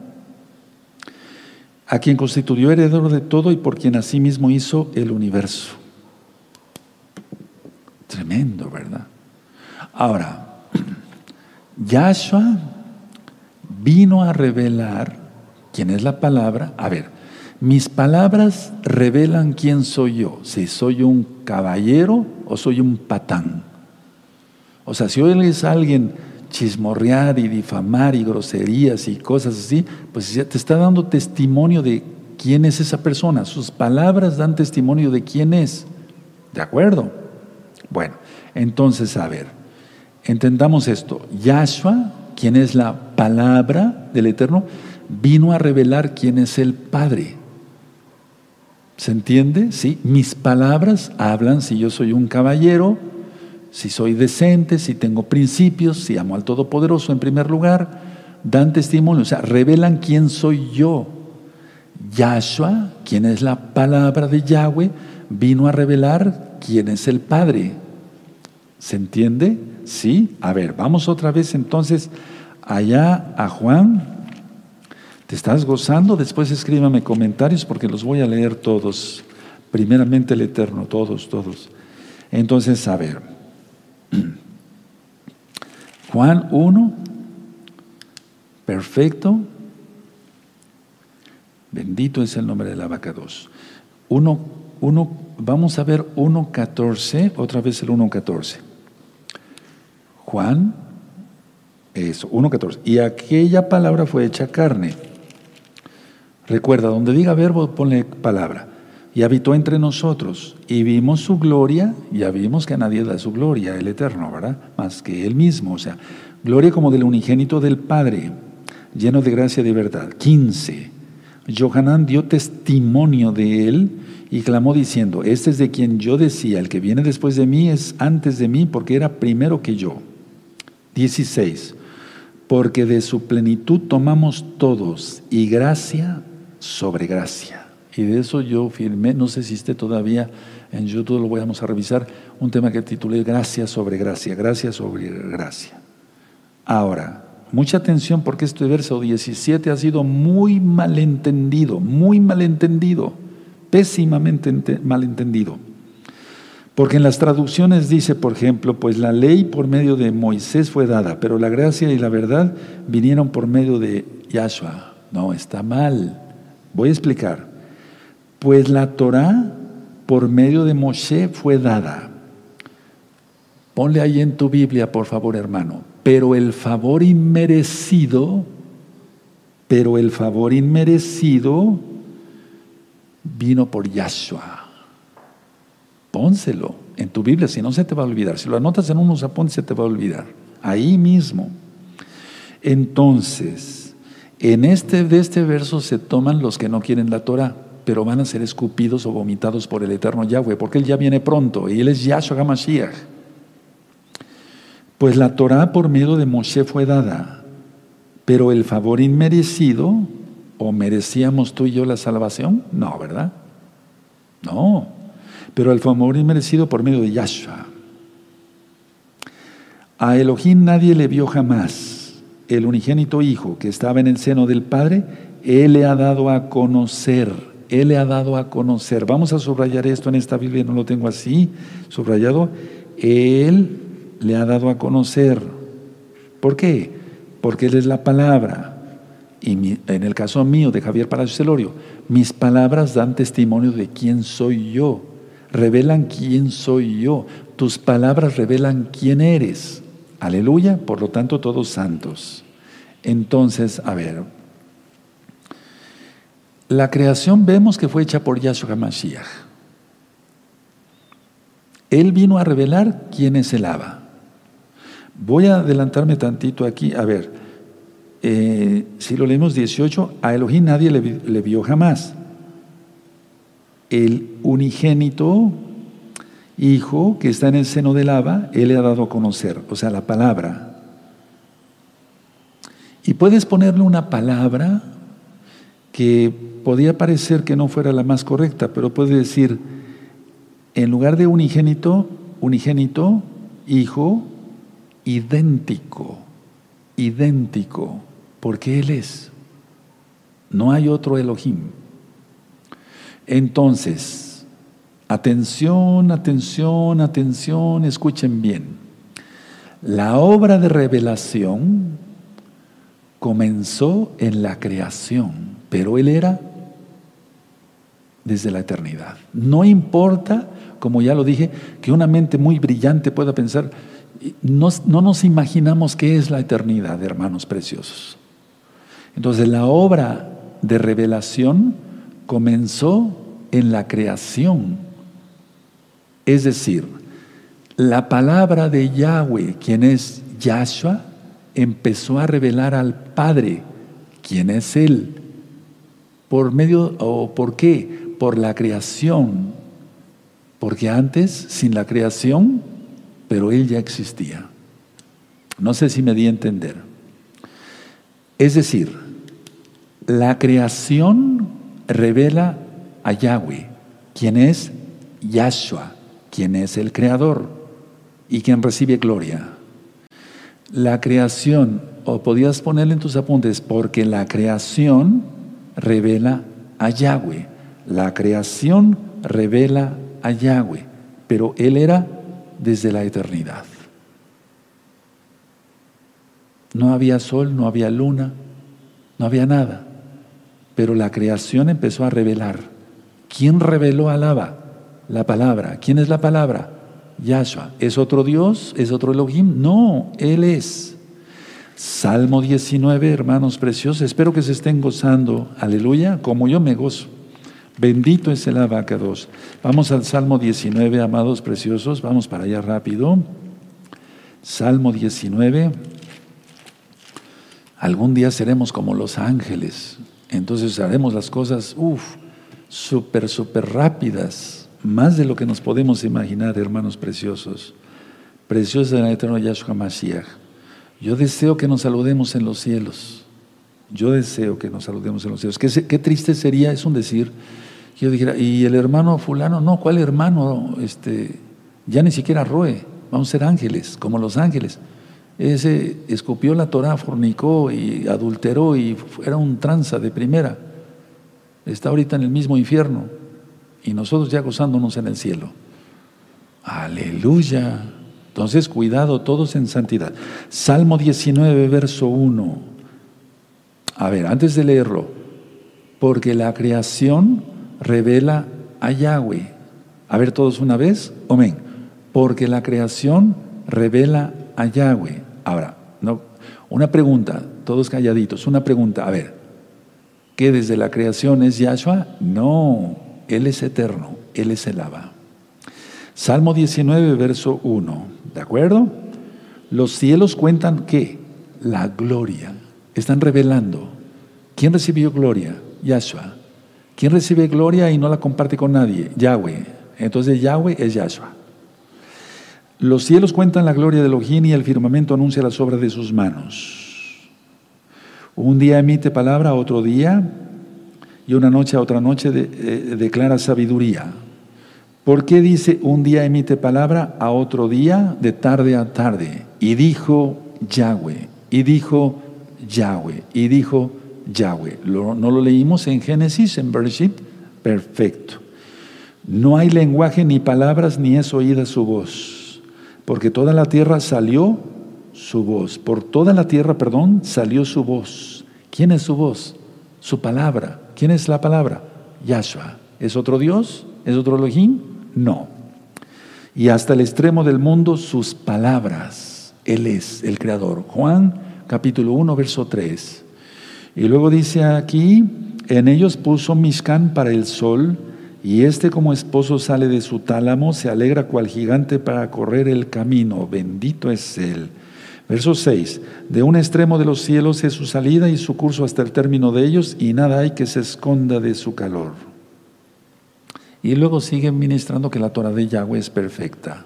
A quien constituyó heredero de todo y por quien asimismo hizo el universo. Tremendo, ¿verdad? Ahora, Yahshua vino a revelar quién es la palabra. A ver, mis palabras revelan quién soy yo, si soy un caballero o soy un patán. O sea, si hoy es alguien chismorrear y difamar y groserías y cosas así, pues te está dando testimonio de quién es esa persona. Sus palabras dan testimonio de quién es. ¿De acuerdo? Bueno, entonces, a ver, entendamos esto. Yahshua, quien es la palabra del Eterno, vino a revelar quién es el Padre. ¿Se entiende? Sí, mis palabras hablan si yo soy un caballero, si soy decente, si tengo principios, si amo al Todopoderoso en primer lugar, dan testimonio, o sea, revelan quién soy yo. Yahshua, quien es la palabra de Yahweh, vino a revelar quién es el Padre. ¿Se entiende? Sí. A ver, vamos otra vez entonces allá a Juan. ¿Te estás gozando? Después escríbame comentarios porque los voy a leer todos. Primeramente el Eterno, todos, todos. Entonces, a ver. Juan 1, perfecto. Bendito es el nombre de la vaca 2. 1, 1 vamos a ver 1.14, otra vez el 1.14. Juan, eso, 1.14. Y aquella palabra fue hecha carne. Recuerda, donde diga verbo, ponle palabra. Y habitó entre nosotros. Y vimos su gloria, ya vimos que a nadie da su gloria, el eterno, ¿verdad? Más que él mismo. O sea, gloria como del unigénito del Padre, lleno de gracia y de verdad. 15. Johanán dio testimonio de él y clamó diciendo, este es de quien yo decía, el que viene después de mí es antes de mí porque era primero que yo. 16. Porque de su plenitud tomamos todos y gracia sobre gracia. Y de eso yo firmé, no sé si esté todavía en YouTube, lo vamos a revisar, un tema que titulé Gracia sobre gracia, gracia sobre gracia. Ahora, mucha atención porque este verso 17 ha sido muy malentendido, muy malentendido, pésimamente malentendido. Porque en las traducciones dice, por ejemplo, pues la ley por medio de Moisés fue dada, pero la gracia y la verdad vinieron por medio de Yahshua. No, está mal. Voy a explicar. Pues la Torah por medio de Moshe fue dada. Ponle ahí en tu Biblia, por favor, hermano. Pero el favor inmerecido, pero el favor inmerecido vino por Yahshua. Pónselo en tu Biblia, si no se te va a olvidar. Si lo anotas en unos apuntes, se te va a olvidar. Ahí mismo. Entonces, en este, de este verso se toman los que no quieren la Torah, pero van a ser escupidos o vomitados por el eterno Yahweh, porque Él ya viene pronto y Él es Yahshua HaMashiach. Pues la Torah por medio de Moshe fue dada, pero el favor inmerecido, ¿o merecíamos tú y yo la salvación? No, ¿verdad? No pero el favor inmerecido por medio de Yahshua. A Elohim nadie le vio jamás. El unigénito Hijo que estaba en el seno del Padre, Él le ha dado a conocer. Él le ha dado a conocer. Vamos a subrayar esto en esta Biblia, no lo tengo así subrayado. Él le ha dado a conocer. ¿Por qué? Porque Él es la palabra. Y en el caso mío, de Javier Palacio Celorio, mis palabras dan testimonio de quién soy yo revelan quién soy yo. Tus palabras revelan quién eres. Aleluya, por lo tanto todos santos. Entonces, a ver, la creación vemos que fue hecha por Yahshua HaMashiach. Él vino a revelar quién es el Abba. Voy a adelantarme tantito aquí. A ver, eh, si lo leemos 18, a Elohim nadie le vio jamás el unigénito Hijo que está en el seno del Abba, Él le ha dado a conocer, o sea, la palabra. Y puedes ponerle una palabra que podía parecer que no fuera la más correcta, pero puedes decir, en lugar de unigénito, unigénito, hijo, idéntico, idéntico, porque Él es. No hay otro Elohim. Entonces, atención, atención, atención, escuchen bien. La obra de revelación comenzó en la creación, pero Él era desde la eternidad. No importa, como ya lo dije, que una mente muy brillante pueda pensar, no, no nos imaginamos qué es la eternidad, hermanos preciosos. Entonces la obra de revelación comenzó en la creación. Es decir, la palabra de Yahweh, quien es Yahshua, empezó a revelar al Padre, quien es Él. ¿Por medio o por qué? Por la creación. Porque antes, sin la creación, pero Él ya existía. No sé si me di a entender. Es decir, la creación revela a Yahweh, quien es Yahshua, quien es el creador y quien recibe gloria. La creación, o podías ponerle en tus apuntes, porque la creación revela a Yahweh. La creación revela a Yahweh, pero Él era desde la eternidad. No había sol, no había luna, no había nada pero la creación empezó a revelar. ¿Quién reveló a Abba? La palabra. ¿Quién es la palabra? Yahshua. ¿Es otro Dios? ¿Es otro Elohim? No, Él es. Salmo 19, hermanos preciosos. Espero que se estén gozando. Aleluya, como yo me gozo. Bendito es el abacados. Vamos al Salmo 19, amados preciosos. Vamos para allá rápido. Salmo 19. Algún día seremos como los ángeles. Entonces haremos las cosas, uff, súper, súper rápidas. Más de lo que nos podemos imaginar, hermanos preciosos. Preciosos del eterno Yahshua Mashiach. Yo deseo que nos saludemos en los cielos. Yo deseo que nos saludemos en los cielos. Qué, triste sería, es un decir, yo dijera, y el hermano fulano, no, ¿cuál hermano? Este, ya ni siquiera roe, vamos a ser ángeles, como los ángeles. Ese escupió la Torah, fornicó y adulteró y era un tranza de primera. Está ahorita en el mismo infierno y nosotros ya gozándonos en el cielo. Aleluya. Entonces, cuidado, todos en santidad. Salmo 19, verso 1. A ver, antes de leerlo, porque la creación revela a Yahweh. A ver todos una vez, amén. Porque la creación revela a Yahweh. Ahora, no, una pregunta, todos calladitos, una pregunta, a ver, ¿qué desde la creación es Yahshua? No, Él es eterno, Él es el Abba. Salmo 19, verso 1, ¿de acuerdo? Los cielos cuentan qué? La gloria. Están revelando. ¿Quién recibió gloria? Yahshua. ¿Quién recibe gloria y no la comparte con nadie? Yahweh. Entonces Yahweh es Yahshua. Los cielos cuentan la gloria de Elohim y el firmamento anuncia las obras de sus manos. Un día emite palabra otro día y una noche a otra noche eh, declara sabiduría. ¿Por qué dice un día emite palabra a otro día de tarde a tarde? Y dijo Yahweh, y dijo Yahweh, y dijo Yahweh. ¿No lo leímos en Génesis, en Bereshit? Perfecto. No hay lenguaje ni palabras, ni es oída su voz, porque toda la tierra salió su voz. Por toda la tierra, perdón, salió su voz. ¿Quién es su voz? Su palabra. ¿Quién es la palabra? Yahshua. ¿Es otro Dios? ¿Es otro Elohim? No. Y hasta el extremo del mundo sus palabras. Él es el Creador. Juan capítulo 1, verso 3. Y luego dice aquí, en ellos puso Mishkan para el sol, y este como esposo sale de su tálamo, se alegra cual gigante para correr el camino, bendito es él. Verso 6, de un extremo de los cielos es su salida y su curso hasta el término de ellos, y nada hay que se esconda de su calor. Y luego sigue ministrando que la Torah de Yahweh es perfecta.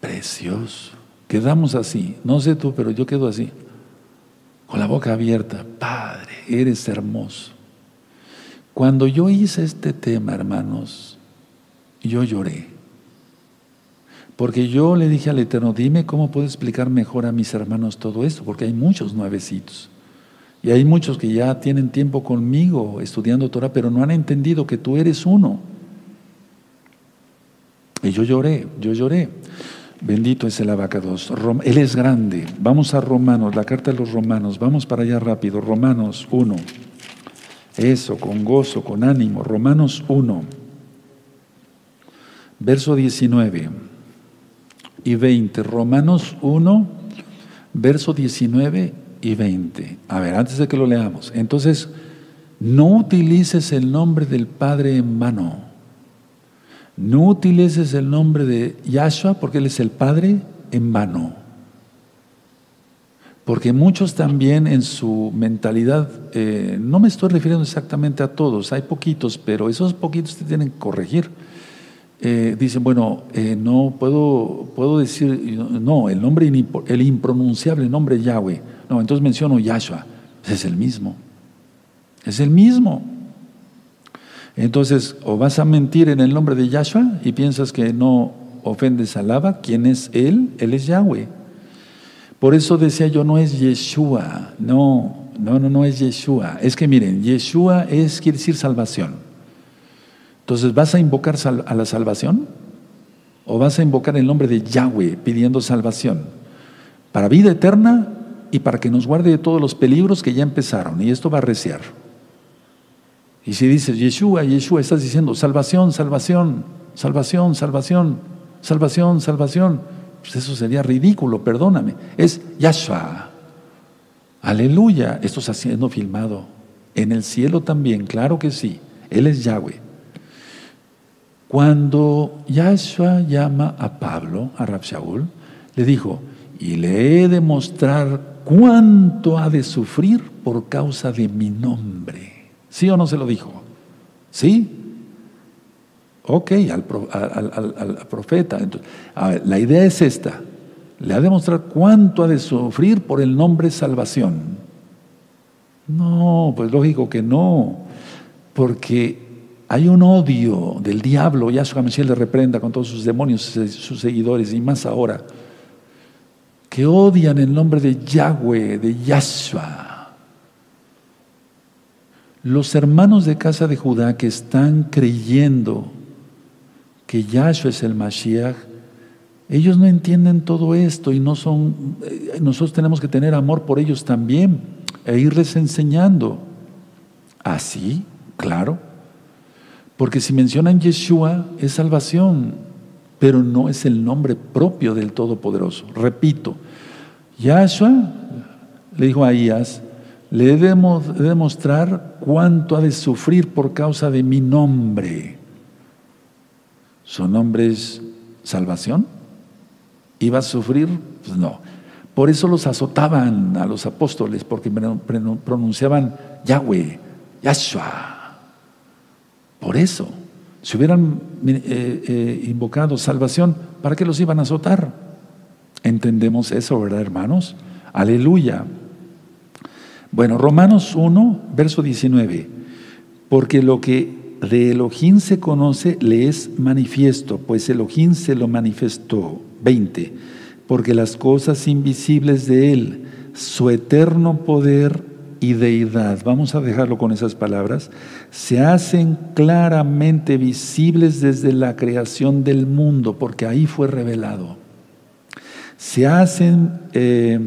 Precioso. Quedamos así. No sé tú, pero yo quedo así con la boca abierta, Padre, eres hermoso. Cuando yo hice este tema, hermanos, yo lloré. Porque yo le dije al Eterno, dime cómo puedo explicar mejor a mis hermanos todo esto, porque hay muchos nuevecitos. Y hay muchos que ya tienen tiempo conmigo estudiando Torah, pero no han entendido que tú eres uno. Y yo lloré, yo lloré. Bendito es el abacados. Él es grande. Vamos a Romanos, la carta de los Romanos. Vamos para allá rápido. Romanos 1. Eso, con gozo, con ánimo. Romanos 1. Verso 19 y 20. Romanos 1, verso 19 y 20. A ver, antes de que lo leamos. Entonces, no utilices el nombre del Padre en vano no utilices el nombre de Yahshua porque Él es el Padre en vano. Porque muchos también en su mentalidad, eh, no me estoy refiriendo exactamente a todos, hay poquitos, pero esos poquitos te tienen que corregir. Eh, dicen, bueno, eh, no puedo, puedo decir, no, el nombre, el impronunciable nombre Yahweh. No, entonces menciono Yahshua. Es el mismo. Es el mismo. Entonces, o vas a mentir en el nombre de Yahshua y piensas que no ofendes a Lava, ¿quién es Él? Él es Yahweh. Por eso decía yo, no es Yeshua, no, no, no, no es Yeshua. Es que miren, Yeshua es, quiere decir salvación. Entonces, ¿vas a invocar a la salvación? ¿O vas a invocar el nombre de Yahweh pidiendo salvación? Para vida eterna y para que nos guarde de todos los peligros que ya empezaron. Y esto va a reciar. Y si dices Yeshua, Yeshua, estás diciendo salvación, salvación, salvación, salvación, salvación, salvación. Pues eso sería ridículo, perdóname. Es Yahshua. Aleluya. Esto está siendo filmado. En el cielo también, claro que sí. Él es Yahweh. Cuando Yahshua llama a Pablo, a Rabshaul, le dijo, y le he de mostrar cuánto ha de sufrir por causa de mi nombre. ¿Sí o no se lo dijo? ¿Sí? Ok, al, profeta. la idea es esta. Le ha de mostrar cuánto ha de sufrir por el nombre salvación. No, pues lógico que no. Porque hay un odio del diablo. Yahshua Mashiach le reprenda con todos sus demonios, sus seguidores, y más ahora, que odian el nombre de Yahweh, de Yahshua. Los hermanos de casa de Judá que están creyendo que Yahshua es el Mashiach, ellos no entienden todo esto y no son, eh, nosotros tenemos que tener amor por ellos también e irles enseñando. Así, claro. Porque si mencionan Yeshua es salvación, pero no es el nombre propio del Todopoderoso. Repito, Yahshua le dijo a Ias, le he de demostrar cuánto ha de sufrir por causa de mi nombre. ¿Su nombre es salvación? ¿Iba a sufrir? Pues no. Por eso los azotaban a los apóstoles, porque pronunciaban Yahweh, Yahshua. Por eso, si hubieran eh, eh, invocado salvación, ¿para qué los iban a azotar? Entendemos eso, ¿verdad, hermanos? Aleluya. Bueno, Romanos 1, verso 19. Porque lo que de Elohim se conoce le es manifiesto, pues Elohim se lo manifestó. 20. Porque las cosas invisibles de Él, su eterno poder y deidad, vamos a dejarlo con esas palabras, se hacen claramente visibles desde la creación del mundo, porque ahí fue revelado. Se hacen... Eh,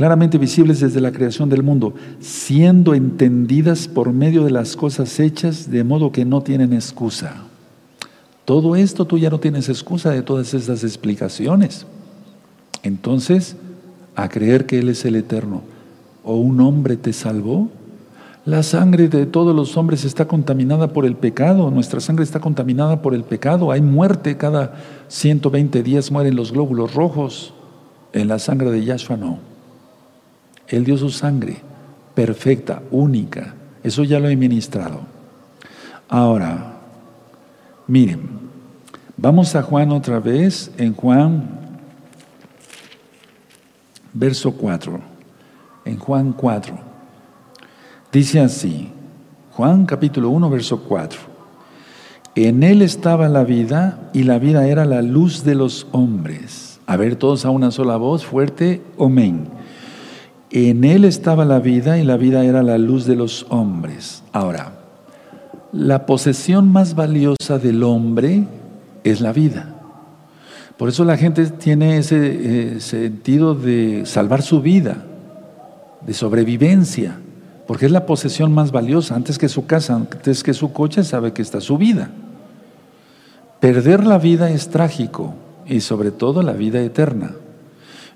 claramente visibles desde la creación del mundo, siendo entendidas por medio de las cosas hechas, de modo que no tienen excusa. Todo esto tú ya no tienes excusa de todas estas explicaciones. Entonces, a creer que Él es el Eterno, o un hombre te salvó, la sangre de todos los hombres está contaminada por el pecado, nuestra sangre está contaminada por el pecado, hay muerte, cada 120 días mueren los glóbulos rojos, en la sangre de Yahshua no. Él dio su sangre perfecta, única. Eso ya lo he ministrado. Ahora, miren, vamos a Juan otra vez, en Juan, verso 4. En Juan 4. Dice así, Juan capítulo 1, verso 4. En él estaba la vida y la vida era la luz de los hombres. A ver, todos a una sola voz, fuerte, amén. En Él estaba la vida y la vida era la luz de los hombres. Ahora, la posesión más valiosa del hombre es la vida. Por eso la gente tiene ese eh, sentido de salvar su vida, de sobrevivencia, porque es la posesión más valiosa. Antes que su casa, antes que su coche, sabe que está su vida. Perder la vida es trágico y sobre todo la vida eterna.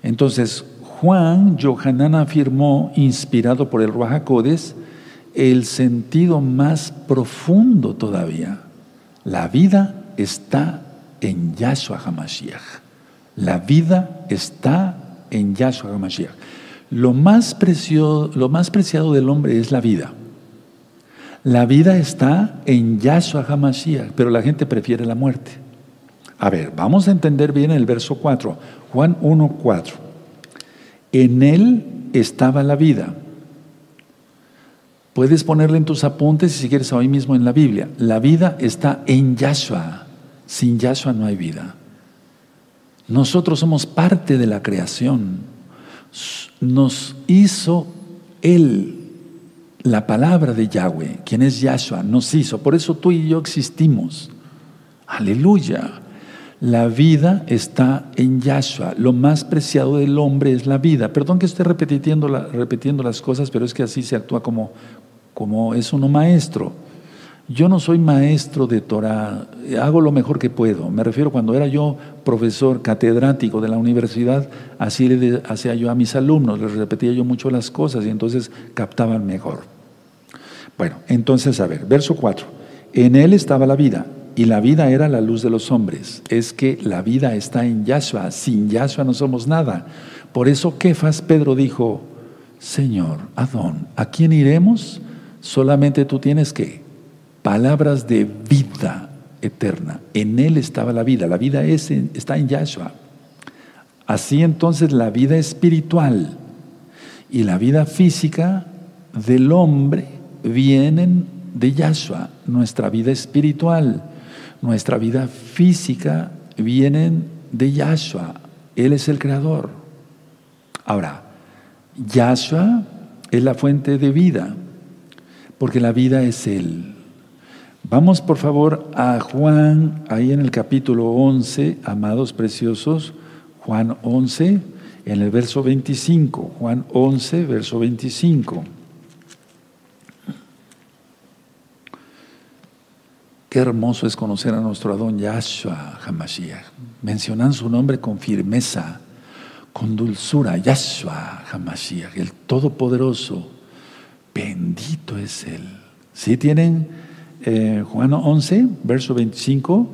Entonces, Juan Johanan afirmó, inspirado por el Ruajacodes, el sentido más profundo todavía. La vida está en Yahshua HaMashiach. La vida está en Yahshua HaMashiach. Lo más, lo más preciado del hombre es la vida. La vida está en Yahshua HaMashiach, pero la gente prefiere la muerte. A ver, vamos a entender bien el verso 4, Juan 1, 4. En Él estaba la vida. Puedes ponerle en tus apuntes, si quieres, hoy mismo en la Biblia. La vida está en Yahshua. Sin Yahshua no hay vida. Nosotros somos parte de la creación. Nos hizo Él, la palabra de Yahweh, quien es Yahshua, nos hizo. Por eso tú y yo existimos. Aleluya. La vida está en Yahshua. Lo más preciado del hombre es la vida. Perdón que esté repitiendo, las cosas, pero es que así se actúa como es uno maestro. Yo no soy maestro de Torah, hago lo mejor que puedo. Me refiero cuando era yo profesor catedrático de la universidad, así le hacía yo a mis alumnos, les repetía yo mucho las cosas y entonces captaban mejor. Bueno, entonces a ver, verso 4. En él estaba la vida y la vida era la luz de los hombres. Es que la vida está en Yahshua, sin Yahshua no somos nada. Por eso Kefas Pedro dijo, Señor, Adón, ¿a quién iremos? Solamente tú tienes que palabras de vida eterna. En Él estaba la vida. La vida es, está en Yahshua. Así entonces la vida espiritual y la vida física del hombre vienen de Yahshua. Nuestra vida espiritual, nuestra vida física vienen de Yahshua. Él es el creador. Ahora, Yahshua es la fuente de vida, porque la vida es Él. Vamos por favor a Juan, ahí en el capítulo 11, amados preciosos, Juan 11, en el verso 25, Juan 11, verso 25. Qué hermoso es conocer a nuestro Adón Yahshua Hamashiach. Mencionan su nombre con firmeza, con dulzura. Yahshua Hamashiach, el Todopoderoso. Bendito es Él. Si tienen eh, Juan 11, verso 25,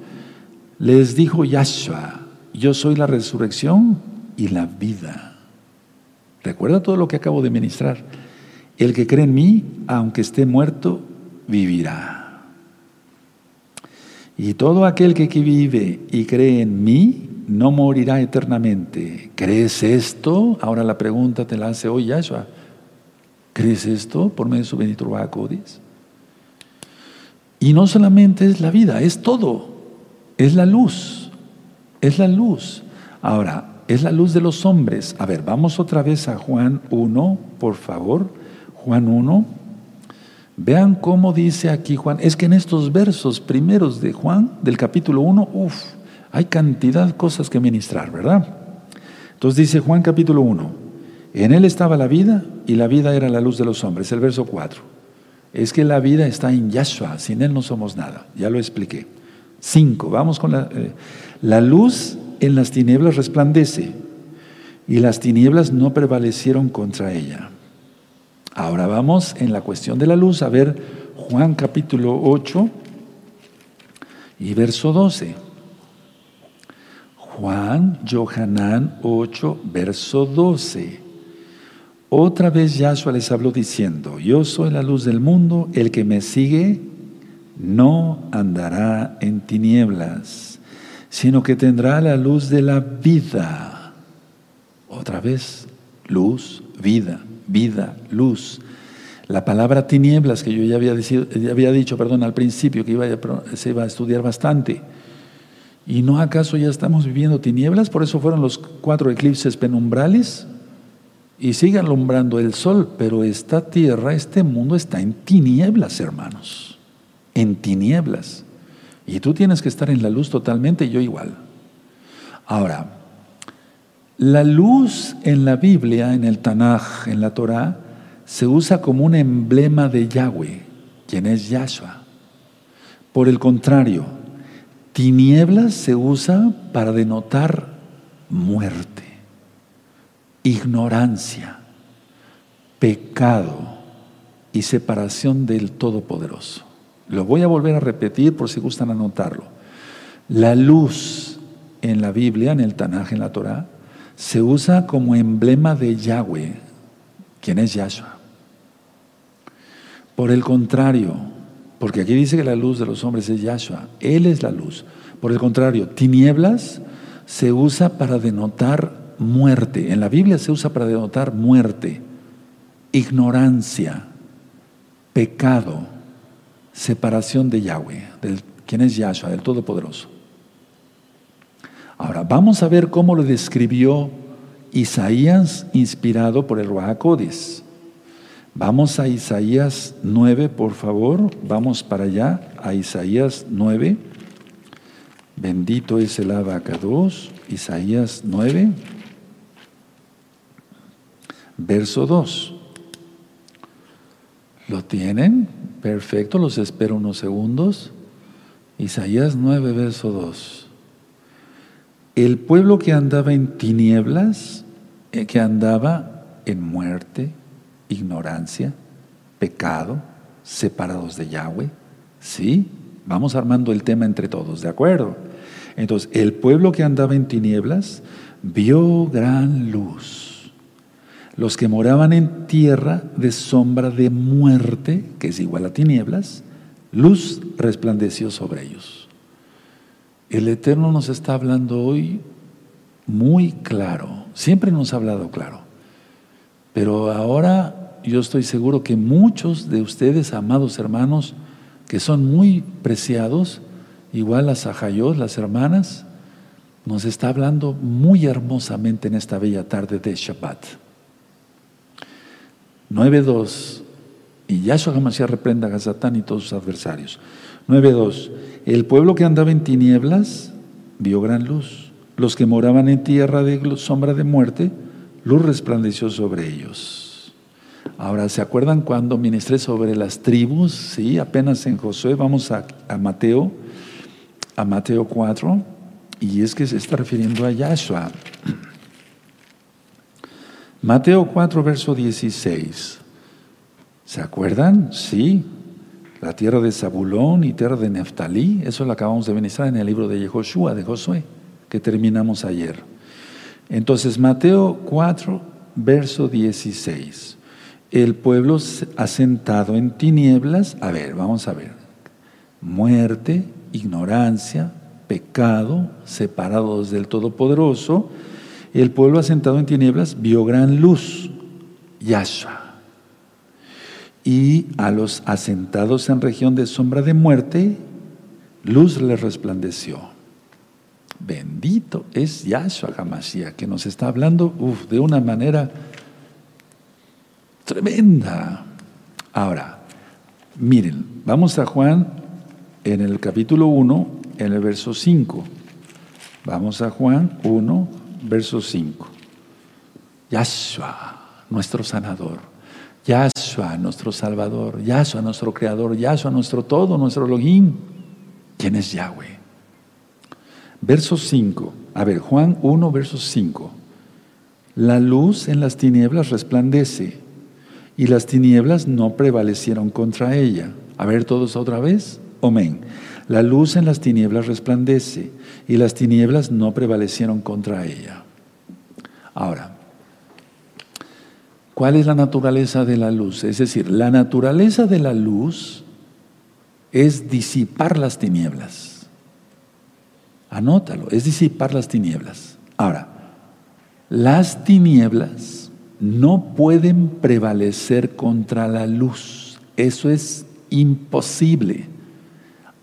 les dijo Yahshua, yo soy la resurrección y la vida. Recuerda todo lo que acabo de ministrar. El que cree en mí, aunque esté muerto, vivirá. Y todo aquel que vive y cree en mí, no morirá eternamente. ¿Crees esto? Ahora la pregunta te la hace hoy Yahshua. ¿Crees esto por medio de su bendito Codis? Y no solamente es la vida, es todo. Es la luz. Es la luz. Ahora, es la luz de los hombres. A ver, vamos otra vez a Juan 1, por favor. Juan 1. Vean cómo dice aquí Juan. Es que en estos versos primeros de Juan, del capítulo 1, uff, hay cantidad de cosas que ministrar, ¿verdad? Entonces dice Juan capítulo 1. En él estaba la vida y la vida era la luz de los hombres. El verso 4. Es que la vida está en Yahshua, sin Él no somos nada, ya lo expliqué. Cinco, vamos con la... Eh, la luz en las tinieblas resplandece y las tinieblas no prevalecieron contra ella. Ahora vamos en la cuestión de la luz a ver Juan capítulo 8 y verso 12. Juan, Johanán 8, verso 12. Otra vez Yahshua les habló diciendo, yo soy la luz del mundo, el que me sigue no andará en tinieblas, sino que tendrá la luz de la vida. Otra vez, luz, vida, vida, luz. La palabra tinieblas que yo ya había, había dicho perdón, al principio que se iba a estudiar bastante. ¿Y no acaso ya estamos viviendo tinieblas? Por eso fueron los cuatro eclipses penumbrales y sigue alumbrando el sol, pero esta tierra, este mundo está en tinieblas, hermanos, en tinieblas. Y tú tienes que estar en la luz totalmente, y yo igual. Ahora, la luz en la Biblia, en el Tanaj, en la Torah, se usa como un emblema de Yahweh, quien es Yahshua. Por el contrario, tinieblas se usa para denotar muerte ignorancia, pecado y separación del Todopoderoso. Lo voy a volver a repetir por si gustan anotarlo. La luz en la Biblia, en el Tanaj, en la Torah, se usa como emblema de Yahweh, quien es Yahshua. Por el contrario, porque aquí dice que la luz de los hombres es Yahshua, Él es la luz. Por el contrario, tinieblas se usa para denotar muerte. En la Biblia se usa para denotar muerte, ignorancia, pecado, separación de Yahweh, del quien es Yahshua, del Todopoderoso. Ahora, vamos a ver cómo lo describió Isaías inspirado por el Ruajacodes. Vamos a Isaías 9, por favor. Vamos para allá, a Isaías 9. Bendito es el abacados. Isaías 9 verso 2. ¿Lo tienen? Perfecto, los espero unos segundos. Isaías 9, verso 2. El pueblo que andaba en tinieblas, eh, que andaba en muerte, ignorancia, pecado, separados de Yahweh. ¿Sí? Vamos armando el tema entre todos, ¿de acuerdo? Entonces, el pueblo que andaba en tinieblas vio gran luz. Los que moraban en tierra de sombra de muerte, que es igual a tinieblas, luz resplandeció sobre ellos. El Eterno nos está hablando hoy muy claro, siempre nos ha hablado claro, pero ahora yo estoy seguro que muchos de ustedes, amados hermanos, que son muy preciados, igual las Ajayot, las hermanas, nos está hablando muy hermosamente en esta bella tarde de Shabbat. 9.2 y Yahshua Hamashiach reprenda a Satán y todos sus adversarios. 9.2 El pueblo que andaba en tinieblas vio gran luz. Los que moraban en tierra de sombra de muerte, luz resplandeció sobre ellos. Ahora, ¿se acuerdan cuando ministré sobre las tribus? Sí, apenas en Josué, vamos a, a Mateo, a Mateo 4, y es que se está refiriendo a Yahshua. Mateo 4, verso 16. ¿Se acuerdan? Sí. La tierra de Zabulón y tierra de Neftalí, eso lo acabamos de ministrar en el libro de Yehoshua, de Josué, que terminamos ayer. Entonces, Mateo 4, verso 16. El pueblo asentado en tinieblas, a ver, vamos a ver. Muerte, ignorancia, pecado, separados del Todopoderoso. El pueblo asentado en tinieblas vio gran luz, Yahshua y a los asentados en región de sombra de muerte, luz les resplandeció. Bendito es Yahshua Hamashiach, que nos está hablando de una manera tremenda. Ahora, miren, vamos a Juan en el capítulo 1, en el verso 5. Vamos a Juan 1, verso 5. Yahshua, nuestro sanador. Yahshua, nuestro Salvador, Yahshua, nuestro Creador, Yahshua, nuestro todo, nuestro Elohim. ¿Quién es Yahweh? Verso 5. A ver, Juan 1, verso 5. La luz en las tinieblas resplandece y las tinieblas no prevalecieron contra ella. A ver todos otra vez. Amén. La luz en las tinieblas resplandece y las tinieblas no prevalecieron contra ella. Ahora, ¿Cuál es la naturaleza de la luz? Es decir, la naturaleza de la luz es disipar las tinieblas. Anótalo, es disipar las tinieblas. Ahora, las tinieblas no pueden prevalecer contra la luz. Eso es imposible.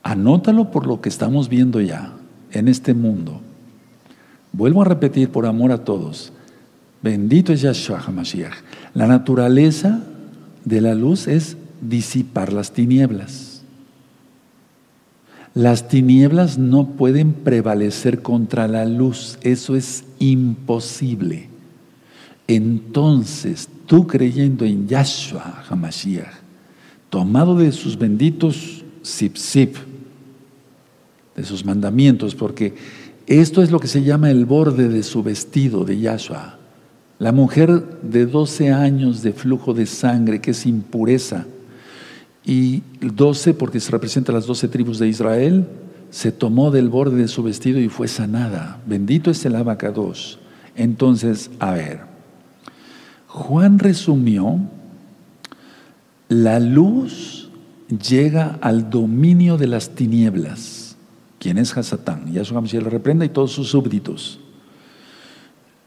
Anótalo por lo que estamos viendo ya en este mundo. Vuelvo a repetir por amor a todos. Bendito es Yahshua HaMashiach. La naturaleza de la luz es disipar las tinieblas. Las tinieblas no pueden prevalecer contra la luz, eso es imposible. Entonces, tú creyendo en Yahshua HaMashiach, tomado de sus benditos sip sip, de sus mandamientos, porque esto es lo que se llama el borde de su vestido de Yahshua. La mujer de 12 años de flujo de sangre, que es impureza, y 12, porque se representa las 12 tribus de Israel, se tomó del borde de su vestido y fue sanada. Bendito es el abacados. Entonces, a ver, Juan resumió, la luz llega al dominio de las tinieblas. ¿Quién es Hasatán? Yahshua Mashiach le reprenda y todos sus súbditos.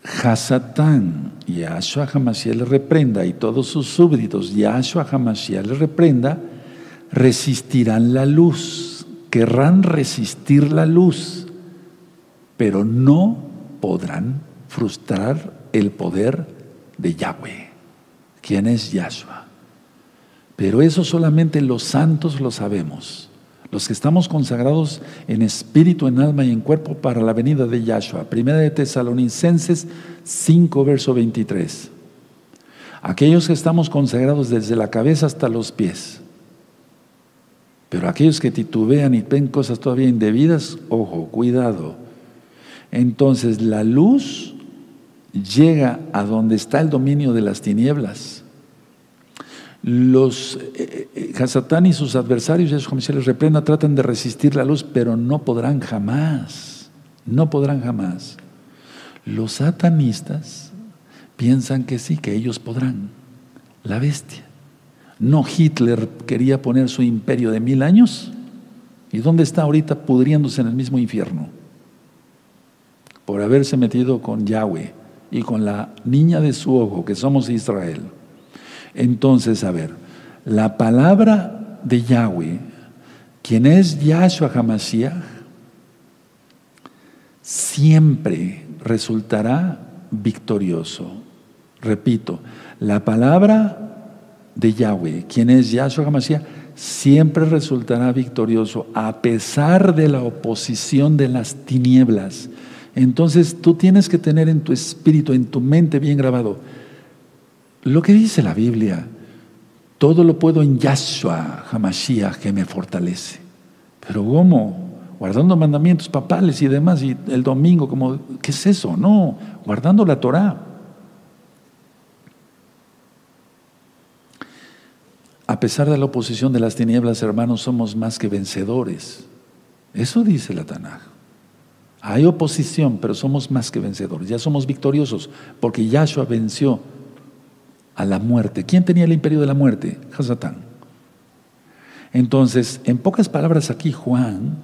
Hasatán, Yahshua Hamashiach le reprenda y todos sus súbditos, Yahshua Hamashiach le reprenda, resistirán la luz, querrán resistir la luz, pero no podrán frustrar el poder de Yahweh. ¿Quién es Yahshua? Pero eso solamente los santos lo sabemos los que estamos consagrados en espíritu, en alma y en cuerpo para la venida de Yahshua. Primera de Tesalonicenses 5, verso 23. Aquellos que estamos consagrados desde la cabeza hasta los pies. Pero aquellos que titubean y ven cosas todavía indebidas, ojo, cuidado. Entonces la luz llega a donde está el dominio de las tinieblas. Los eh, eh, Hasatán y sus adversarios, Yeshua Mashiach les reprenda, tratan de resistir la luz, pero no podrán jamás. No podrán jamás. Los satanistas piensan que sí, que ellos podrán. La bestia. ¿No Hitler quería poner su imperio de mil años? ¿Y dónde está ahorita pudriéndose en el mismo infierno? Por haberse metido con Yahweh y con la niña de su ojo, que somos Israel. Entonces, a ver, la palabra de Yahweh, quien es Yahshua HaMashiach, siempre resultará victorioso. Repito, la palabra de Yahweh, quien es Yahshua HaMashiach, siempre resultará victorioso a pesar de la oposición de las tinieblas. Entonces tú tienes que tener en tu espíritu, en tu mente bien grabado, lo que dice la Biblia, todo lo puedo en Yahshua Hamashiach que me fortalece. Pero ¿cómo? Guardando mandamientos papales y demás, y el domingo, como, ¿qué es eso? No, guardando la Torah. A pesar de la oposición de las tinieblas, hermanos, somos más que vencedores. Eso dice la Tanaj. Hay oposición, pero somos más que vencedores. Ya somos victoriosos, porque Yahshua venció a la muerte. ¿Quién tenía el imperio de la muerte? Hasatán. Entonces, en pocas palabras aquí Juan,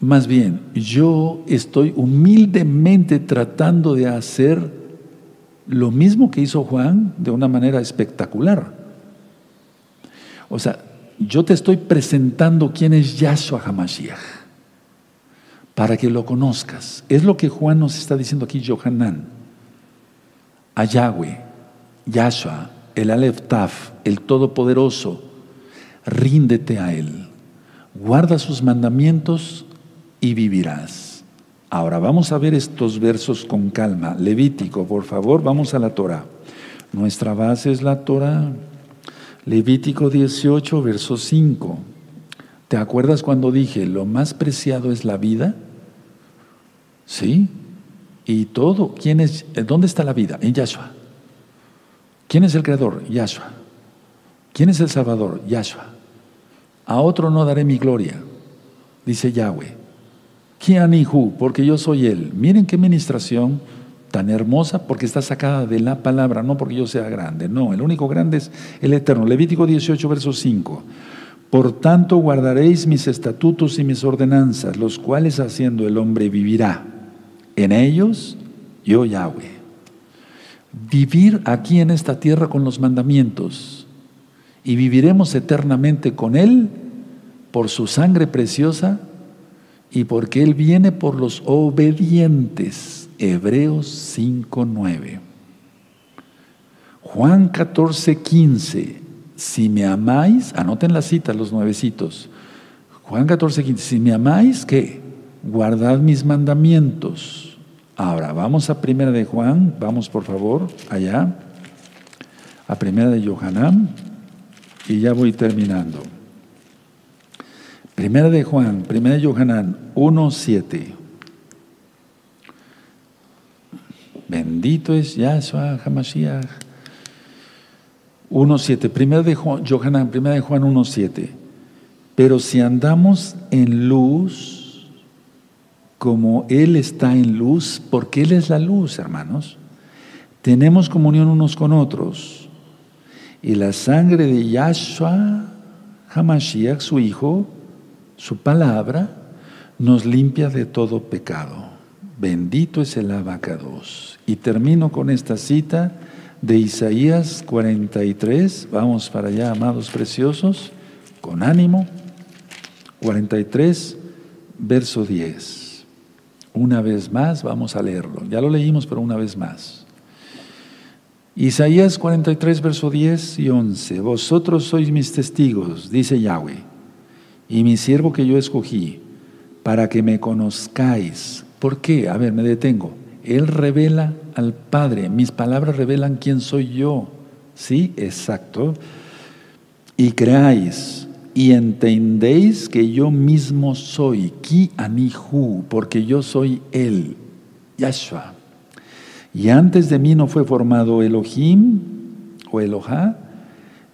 más bien, yo estoy humildemente tratando de hacer lo mismo que hizo Juan de una manera espectacular. O sea, yo te estoy presentando quién es Yahshua HaMashiach para que lo conozcas. Es lo que Juan nos está diciendo aquí, Johanan, a Yahweh. Yahshua, el Aleph Taf, el Todopoderoso, ríndete a Él, guarda sus mandamientos y vivirás. Ahora vamos a ver estos versos con calma. Levítico, por favor, vamos a la Torah. Nuestra base es la Torah. Levítico 18, verso 5. ¿Te acuerdas cuando dije, lo más preciado es la vida? ¿Sí? Y todo, ¿quién es? ¿Dónde está la vida? En Yahshua. ¿Quién es el creador? Yahshua. ¿Quién es el salvador? Yahshua. A otro no daré mi gloria, dice Yahweh. Kianihu, porque yo soy Él. Miren qué ministración tan hermosa, porque está sacada de la palabra, no porque yo sea grande. No, el único grande es el Eterno. Levítico 18, verso 5. Por tanto guardaréis mis estatutos y mis ordenanzas, los cuales haciendo el hombre vivirá. En ellos yo Yahweh vivir aquí en esta tierra con los mandamientos y viviremos eternamente con Él por su sangre preciosa y porque Él viene por los obedientes. Hebreos 5.9. Juan 14.15. Si me amáis, anoten la cita, los nuevecitos. Juan 14.15. Si me amáis, ¿qué? Guardad mis mandamientos. Ahora, vamos a Primera de Juan, vamos por favor allá, a Primera de Johanán, y ya voy terminando. Primera de Juan, Primera de Johanán 1.7. Bendito es Yahshua HaMashiach. 1.7. Primera de Juan, Johanán, Primera de Juan 1.7. Pero si andamos en luz, como Él está en luz, porque Él es la luz, hermanos, tenemos comunión unos con otros. Y la sangre de Yahshua Hamashiach, su Hijo, su palabra, nos limpia de todo pecado. Bendito es el abacados. Y termino con esta cita de Isaías 43. Vamos para allá, amados preciosos, con ánimo. 43, verso 10. Una vez más, vamos a leerlo. Ya lo leímos, pero una vez más. Isaías 43, verso 10 y 11. Vosotros sois mis testigos, dice Yahweh, y mi siervo que yo escogí, para que me conozcáis. ¿Por qué? A ver, me detengo. Él revela al Padre. Mis palabras revelan quién soy yo. ¿Sí? Exacto. Y creáis y entendéis que yo mismo soy, Ki Anihu, porque yo soy Él, Yahshua. Y antes de mí no fue formado Elohim o Elohá,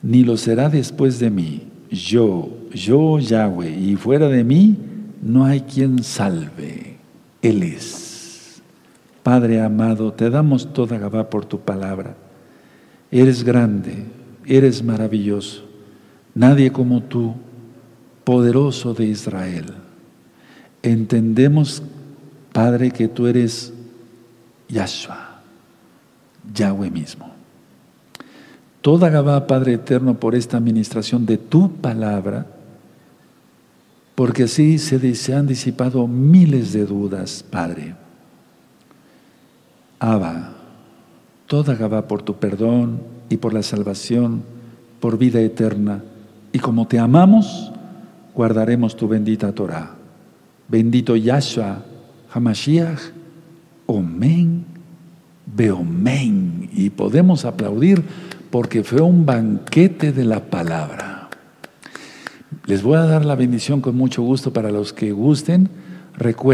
ni lo será después de mí. Yo, yo Yahweh, y fuera de mí no hay quien salve. Él es. Padre amado, te damos toda Gabá por tu palabra. Eres grande, eres maravilloso. Nadie como tú, poderoso de Israel. Entendemos, Padre, que tú eres Yahshua, Yahweh mismo. Toda Gabá, Padre eterno, por esta administración de tu palabra, porque así se, se han disipado miles de dudas, Padre. Abba, toda Gabá por tu perdón y por la salvación, por vida eterna. Y como te amamos, guardaremos tu bendita Torah. Bendito Yahshua, Hamashiach, Omen, Beomen. Y podemos aplaudir porque fue un banquete de la palabra. Les voy a dar la bendición con mucho gusto para los que gusten. Recuerden.